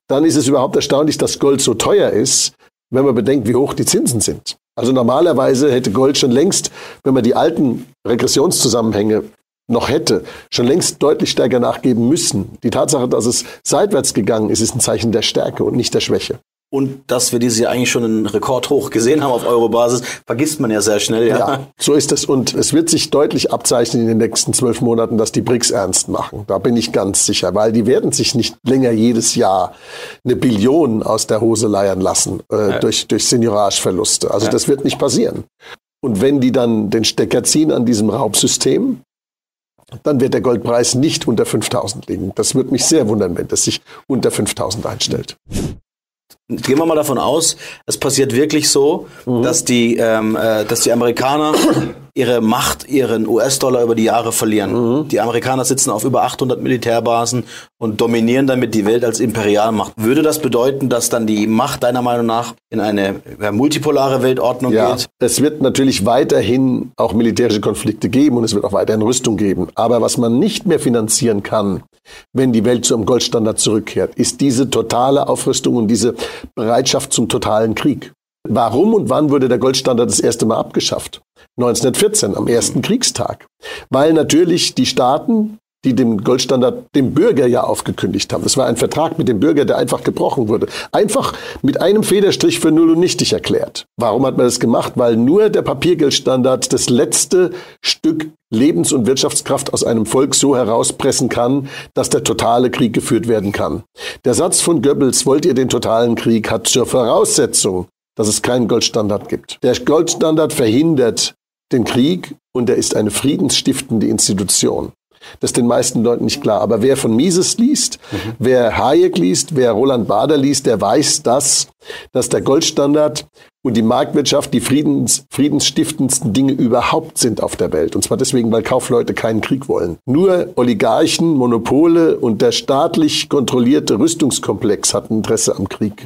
dann ist es überhaupt erstaunlich, dass Gold so teuer ist, wenn man bedenkt, wie hoch die Zinsen sind. Also normalerweise hätte Gold schon längst, wenn man die alten Regressionszusammenhänge noch hätte, schon längst deutlich stärker nachgeben müssen. Die Tatsache, dass es seitwärts gegangen ist, ist ein Zeichen der Stärke und nicht der Schwäche. Und dass wir dieses Jahr eigentlich schon einen Rekordhoch gesehen haben auf Eurobasis, vergisst man ja sehr schnell. Ja. ja, so ist es. Und es wird sich deutlich abzeichnen in den nächsten zwölf Monaten, dass die BRICS ernst machen. Da bin ich ganz sicher, weil die werden sich nicht länger jedes Jahr eine Billion aus der Hose leiern lassen äh, ja. durch, durch Seniorageverluste. Also ja. das wird nicht passieren. Und wenn die dann den Stecker ziehen an diesem Raubsystem, dann wird der Goldpreis nicht unter 5000 liegen. Das würde mich sehr wundern, wenn das sich unter 5000 einstellt. Gehen wir mal davon aus, es passiert wirklich so, Mhm. dass, die, ähm, äh, dass die Amerikaner ihre Macht, ihren US-Dollar über die Jahre verlieren. Mhm. Die Amerikaner sitzen auf über 800 Militärbasen und dominieren damit die Welt als Imperialmacht. Würde das bedeuten, dass dann die Macht deiner Meinung nach in eine multipolare Weltordnung Ja, geht? es wird natürlich weiterhin auch militärische Konflikte geben und es wird auch weiterhin Rüstung geben. Aber was man nicht mehr finanzieren kann, wenn die Welt zum Goldstandard zurückkehrt, ist diese totale Aufrüstung und diese Bereitschaft zum totalen Krieg. Warum und wann wurde der Goldstandard das erste Mal abgeschafft? 1914, am ersten Kriegstag. Weil natürlich die Staaten, die den Goldstandard dem Bürger ja aufgekündigt haben. Das war ein Vertrag mit dem Bürger, der einfach gebrochen wurde. Einfach mit einem Federstrich für null und nichtig erklärt. Warum hat man das gemacht? Weil nur der Papiergeldstandard das letzte Stück Lebens- und Wirtschaftskraft aus einem Volk so herauspressen kann, dass der totale Krieg geführt werden kann. Der Satz von Goebbels, wollt ihr den totalen Krieg, hat zur Voraussetzung, dass es keinen Goldstandard gibt. Der Goldstandard verhindert den Krieg und er ist eine friedensstiftende Institution. Das ist den meisten Leuten nicht klar. Aber wer von Mises liest, wer Hayek liest, wer Roland Bader liest, der weiß das, dass der Goldstandard und die Marktwirtschaft die Friedens, friedensstiftendsten Dinge überhaupt sind auf der Welt. Und zwar deswegen, weil Kaufleute keinen Krieg wollen. Nur Oligarchen, Monopole und der staatlich kontrollierte Rüstungskomplex hat Interesse am Krieg.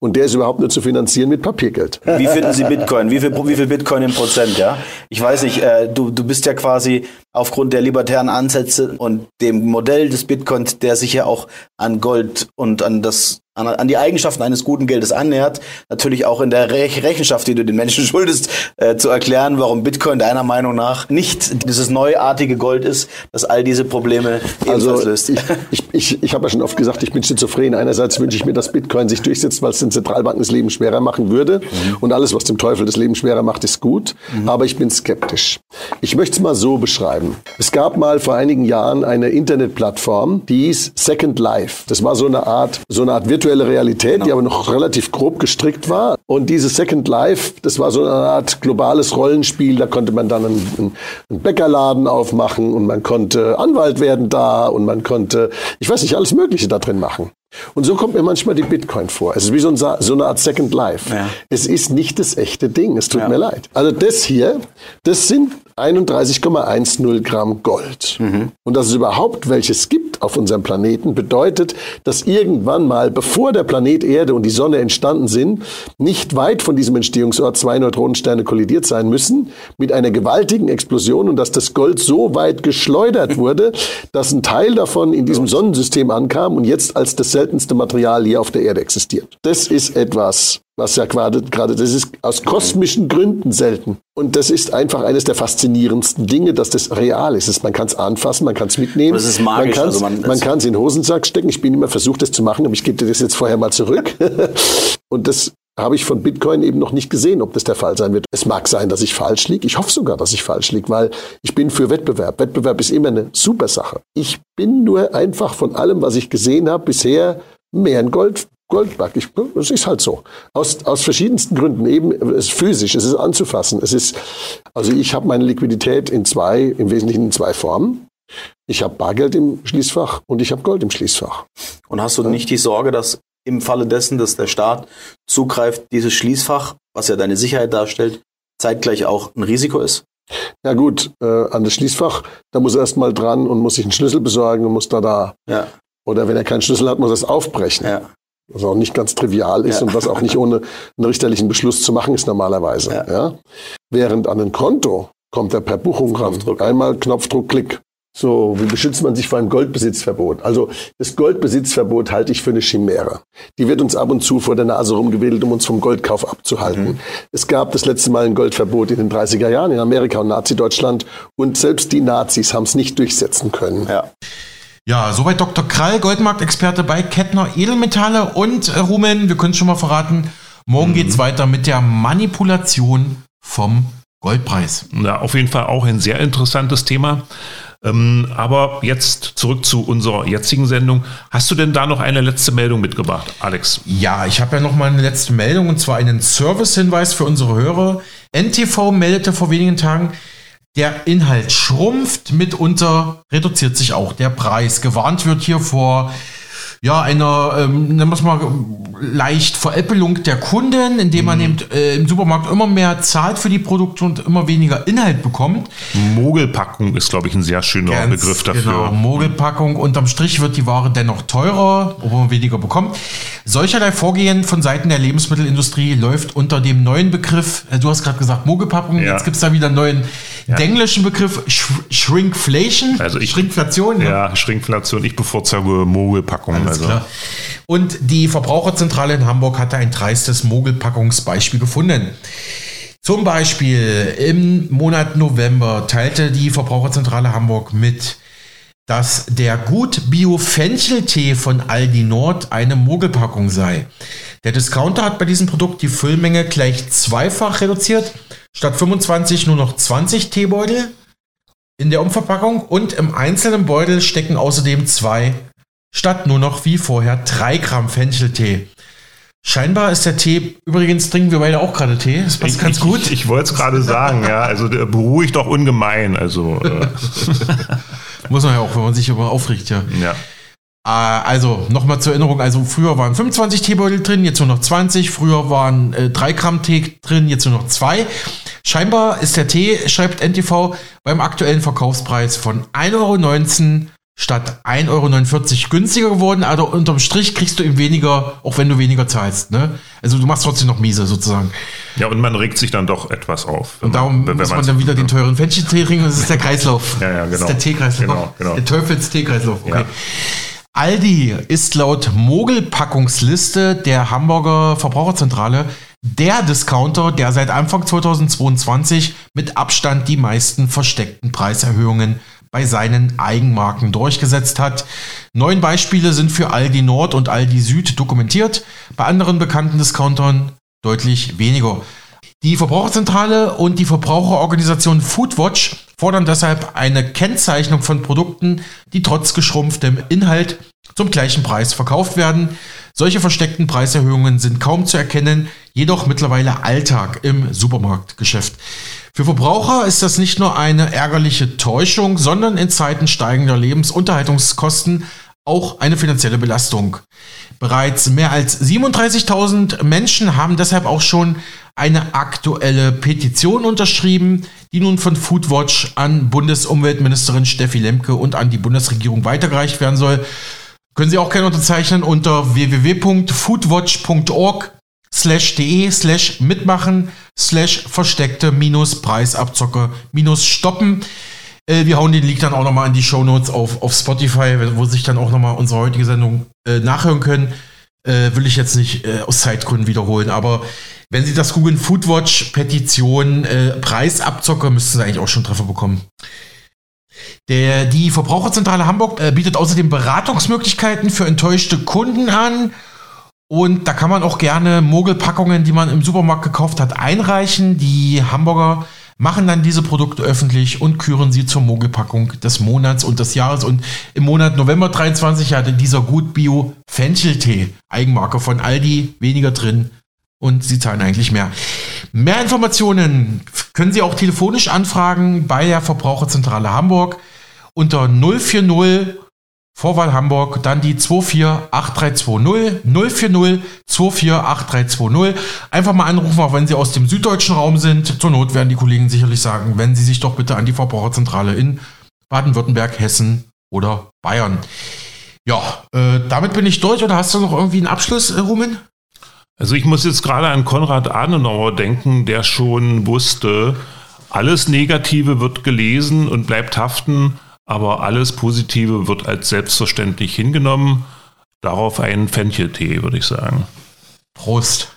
Und der ist überhaupt nur zu finanzieren mit Papiergeld. Wie finden Sie Bitcoin? Wie viel, wie viel Bitcoin im Prozent, ja? Ich weiß nicht, äh, du, du bist ja quasi aufgrund der libertären Ansätze und dem Modell des Bitcoins, der sich ja auch an Gold und an das an, an die Eigenschaften eines guten Geldes annähert, natürlich auch in der Rech Rechenschaft, die du den Menschen schuldest, äh, zu erklären, warum Bitcoin deiner Meinung nach nicht dieses neuartige Gold ist, das all diese Probleme Also löst. ich, ich, ich, ich habe ja schon oft gesagt, ich bin schizophren. Einerseits wünsche ich mir, dass Bitcoin sich durchsetzt, weil es den Zentralbanken das Leben schwerer machen würde. Und alles, was dem Teufel das Leben schwerer macht, ist gut. Aber ich bin skeptisch. Ich möchte es mal so beschreiben. Es gab mal vor einigen Jahren eine Internetplattform, die hieß Second Life. Das war so eine Art, so eine Art virtuelle Realität, die aber noch relativ grob gestrickt war. Und diese Second Life, das war so eine Art globales Rollenspiel. Da konnte man dann einen, einen Bäckerladen aufmachen und man konnte Anwalt werden da und man konnte, ich weiß nicht, alles Mögliche da drin machen. Und so kommt mir manchmal die Bitcoin vor. Es ist wie so, ein, so eine Art Second Life. Es ist nicht das echte Ding. Es tut mir leid. Also das hier, das sind 31,10 Gramm Gold. Und dass es überhaupt welches gibt auf unserem Planeten, bedeutet, dass irgendwann mal, bevor der Planet Erde und die Sonne entstanden sind, nicht weit von diesem Entstehungsort zwei Neutronensterne kollidiert sein müssen, mit einer gewaltigen Explosion und dass das Gold so weit geschleudert wurde, dass ein Teil davon in diesem Sonnensystem ankam und jetzt als das seltenste Material hier auf der Erde existiert. Das ist etwas, was ja gerade, gerade das ist aus kosmischen Gründen selten. Und das ist einfach eines der faszinierendsten Dinge, dass das real ist. Man kann es anfassen, man kann es mitnehmen. Das ist magisch, Man kann es also man kann's in den Hosensack stecken. Ich bin immer versucht, das zu machen, aber ich gebe dir das jetzt vorher mal zurück. Und das habe ich von Bitcoin eben noch nicht gesehen, ob das der Fall sein wird. Es mag sein, dass ich falsch liege. Ich hoffe sogar, dass ich falsch liege, weil ich bin für Wettbewerb. Wettbewerb ist immer eine super Sache. Ich bin nur einfach von allem, was ich gesehen habe, bisher mehr ein Gold, Goldberg. Ich, es ist halt so. Aus, aus verschiedensten Gründen. Eben, es ist physisch, es ist anzufassen. Es ist, also ich habe meine Liquidität in zwei, im Wesentlichen in zwei Formen. Ich habe Bargeld im Schließfach und ich habe Gold im Schließfach. Und hast du nicht die Sorge, dass im Falle dessen, dass der Staat zugreift, dieses Schließfach, was ja deine Sicherheit darstellt, zeitgleich auch ein Risiko ist? Ja gut, äh, an das Schließfach, da muss er erst mal dran und muss sich einen Schlüssel besorgen und muss da da. Ja. Oder wenn er keinen Schlüssel hat, muss er es aufbrechen. Ja. Was auch nicht ganz trivial ist Ja. und was auch nicht ohne einen richterlichen Beschluss zu machen ist normalerweise. Ja. Während an ein Konto kommt er per Buchung ran. Einmal Knopfdruck, Klick. So, wie beschützt man sich vor einem Goldbesitzverbot? Also das Goldbesitzverbot halte ich für eine Chimäre. Die wird uns ab und zu vor der Nase rumgewedelt, um uns vom Goldkauf abzuhalten. Es gab das letzte Mal ein Goldverbot in den 30er Jahren in Amerika und Nazi-Deutschland und selbst die Nazis haben es nicht durchsetzen können. Ja. Ja, soweit Dr. Krall, Goldmarktexperte bei Kettner Edelmetalle und äh, Rumen, wir können es schon mal verraten, morgen geht's weiter mit der Manipulation vom Goldpreis. Ja, auf jeden Fall auch ein sehr interessantes Thema. Ähm, aber jetzt zurück zu unserer jetzigen Sendung. Hast du denn da noch eine letzte Meldung mitgebracht, Alex? Ja, ich habe ja noch mal eine letzte Meldung und zwar einen Servicehinweis für unsere Hörer. NTV meldete vor wenigen Tagen, der Inhalt schrumpft, mitunter reduziert sich auch der Preis. Gewarnt wird hier vor ja, einer, ähm, nennen wir es mal, leicht Veräppelung der Kunden, indem man eben äh, im Supermarkt immer mehr zahlt für die Produkte und immer weniger Inhalt bekommt. Mogelpackung ist, glaube ich, ein sehr schöner Ganz Begriff dafür. Genau, Mogelpackung. Unterm Strich wird die Ware dennoch teurer, obwohl man weniger bekommt. Solcherlei Vorgehen von Seiten der Lebensmittelindustrie läuft unter dem neuen Begriff, äh, du hast gerade gesagt Mogelpackung, Ja. jetzt gibt es da wieder einen neuen englischen Begriff, Sh Shrinkflation. Also ich, Shrinkflation, ne? ja, Shrinkflation. Ich bevorzuge Mogelpackung. Alles also. klar. Und die Verbraucherzentrale in Hamburg hatte ein dreistes Mogelpackungsbeispiel gefunden. Zum Beispiel im Monat November teilte die Verbraucherzentrale Hamburg mit, dass der Gut Bio Fencheltee von Aldi Nord eine Mogelpackung sei. Der Discounter hat bei diesem Produkt die Füllmenge gleich zweifach reduziert. Statt 25 nur noch 20 Teebeutel in der Umverpackung und im einzelnen Beutel stecken außerdem zwei statt nur noch wie vorher 3 Gramm Fencheltee. Scheinbar ist der Tee, übrigens trinken wir beide auch gerade Tee, das passt Ich, ganz ich, gut. Ich, ich wollte es gerade sagen, ja. Also der beruhigt doch ungemein. Also äh, Muss man ja auch, wenn man sich über aufregt, ja. ja. Äh, also, nochmal zur Erinnerung, also früher waren 25 Teebeutel drin, jetzt nur noch 20, früher waren äh, 3 Gramm Tee drin, jetzt nur noch 2. Scheinbar ist der Tee, schreibt NTV, beim aktuellen Verkaufspreis von 1,19 Euro statt 1,49 Euro günstiger geworden, also unterm Strich kriegst du eben weniger, auch wenn du weniger zahlst. Ne? Also du machst trotzdem noch miese sozusagen. ja, und man regt sich dann doch etwas auf. Und darum wenn muss man dann wieder den teuren Fencheltee trinken, das ist der Kreislauf. Ja, ja, Das ist genau. der Teekreislauf. Genau, genau. Der Teufels-Teekreislauf. Okay. Ja. Aldi ist laut Mogelpackungsliste der Hamburger Verbraucherzentrale der Discounter, der seit Anfang 2022 mit Abstand die meisten versteckten Preiserhöhungen bei seinen Eigenmarken durchgesetzt hat. Neun Beispiele sind für Aldi Nord und Aldi Süd dokumentiert, bei anderen bekannten Discountern deutlich weniger. Die Verbraucherzentrale und die Verbraucherorganisation Foodwatch fordern deshalb eine Kennzeichnung von Produkten, die trotz geschrumpftem Inhalt zum gleichen Preis verkauft werden. Solche versteckten Preiserhöhungen sind kaum zu erkennen, jedoch mittlerweile Alltag im Supermarktgeschäft. Für Verbraucher ist das nicht nur eine ärgerliche Täuschung, sondern in Zeiten steigender Lebensunterhaltungskosten auch eine finanzielle Belastung. Bereits mehr als 37.000 Menschen haben deshalb auch schon eine aktuelle Petition unterschrieben, die nun von Foodwatch an Bundesumweltministerin Steffi Lemke und an die Bundesregierung weitergereicht werden soll. Können Sie auch gerne unterzeichnen unter www.foodwatch.org slash de slash mitmachen slash versteckte minus Preisabzocke minus stoppen. Äh, wir hauen den Link dann auch nochmal in die Shownotes auf, auf Spotify, wo sich dann auch nochmal unsere heutige Sendung äh, nachhören können. Äh, will ich jetzt nicht äh, aus Zeitgründen wiederholen, aber wenn Sie das googeln, Foodwatch, Petition, äh, Preisabzocke, müssten Sie eigentlich auch schon Treffer bekommen. Der, die Verbraucherzentrale Hamburg äh, bietet außerdem Beratungsmöglichkeiten für enttäuschte Kunden an. Und da kann man auch gerne Mogelpackungen, die man im Supermarkt gekauft hat, einreichen. Die Hamburger machen dann diese Produkte öffentlich und küren sie zur Mogelpackung des Monats und des Jahres. Und im Monat November 23 hatte dieser Gut Bio Fencheltee, Eigenmarke von Aldi, weniger drin und sie zahlen eigentlich mehr. Mehr Informationen können Sie auch telefonisch anfragen bei der Verbraucherzentrale Hamburg unter 040 Vorwahl Hamburg, dann die 248320 040 248320. Einfach mal anrufen, auch wenn Sie aus dem süddeutschen Raum sind. Zur Not werden die Kollegen sicherlich sagen, wenn Sie sich doch bitte an die Verbraucherzentrale in Baden-Württemberg, Hessen oder Bayern. Ja, äh, damit bin ich durch. Oder hast du noch irgendwie einen Abschluss, äh, Rumen? Also ich muss jetzt gerade an Konrad Adenauer denken, der schon wusste, alles Negative wird gelesen und bleibt haften, aber alles Positive wird als selbstverständlich hingenommen. Darauf einen Fencheltee, würde ich sagen. Prost.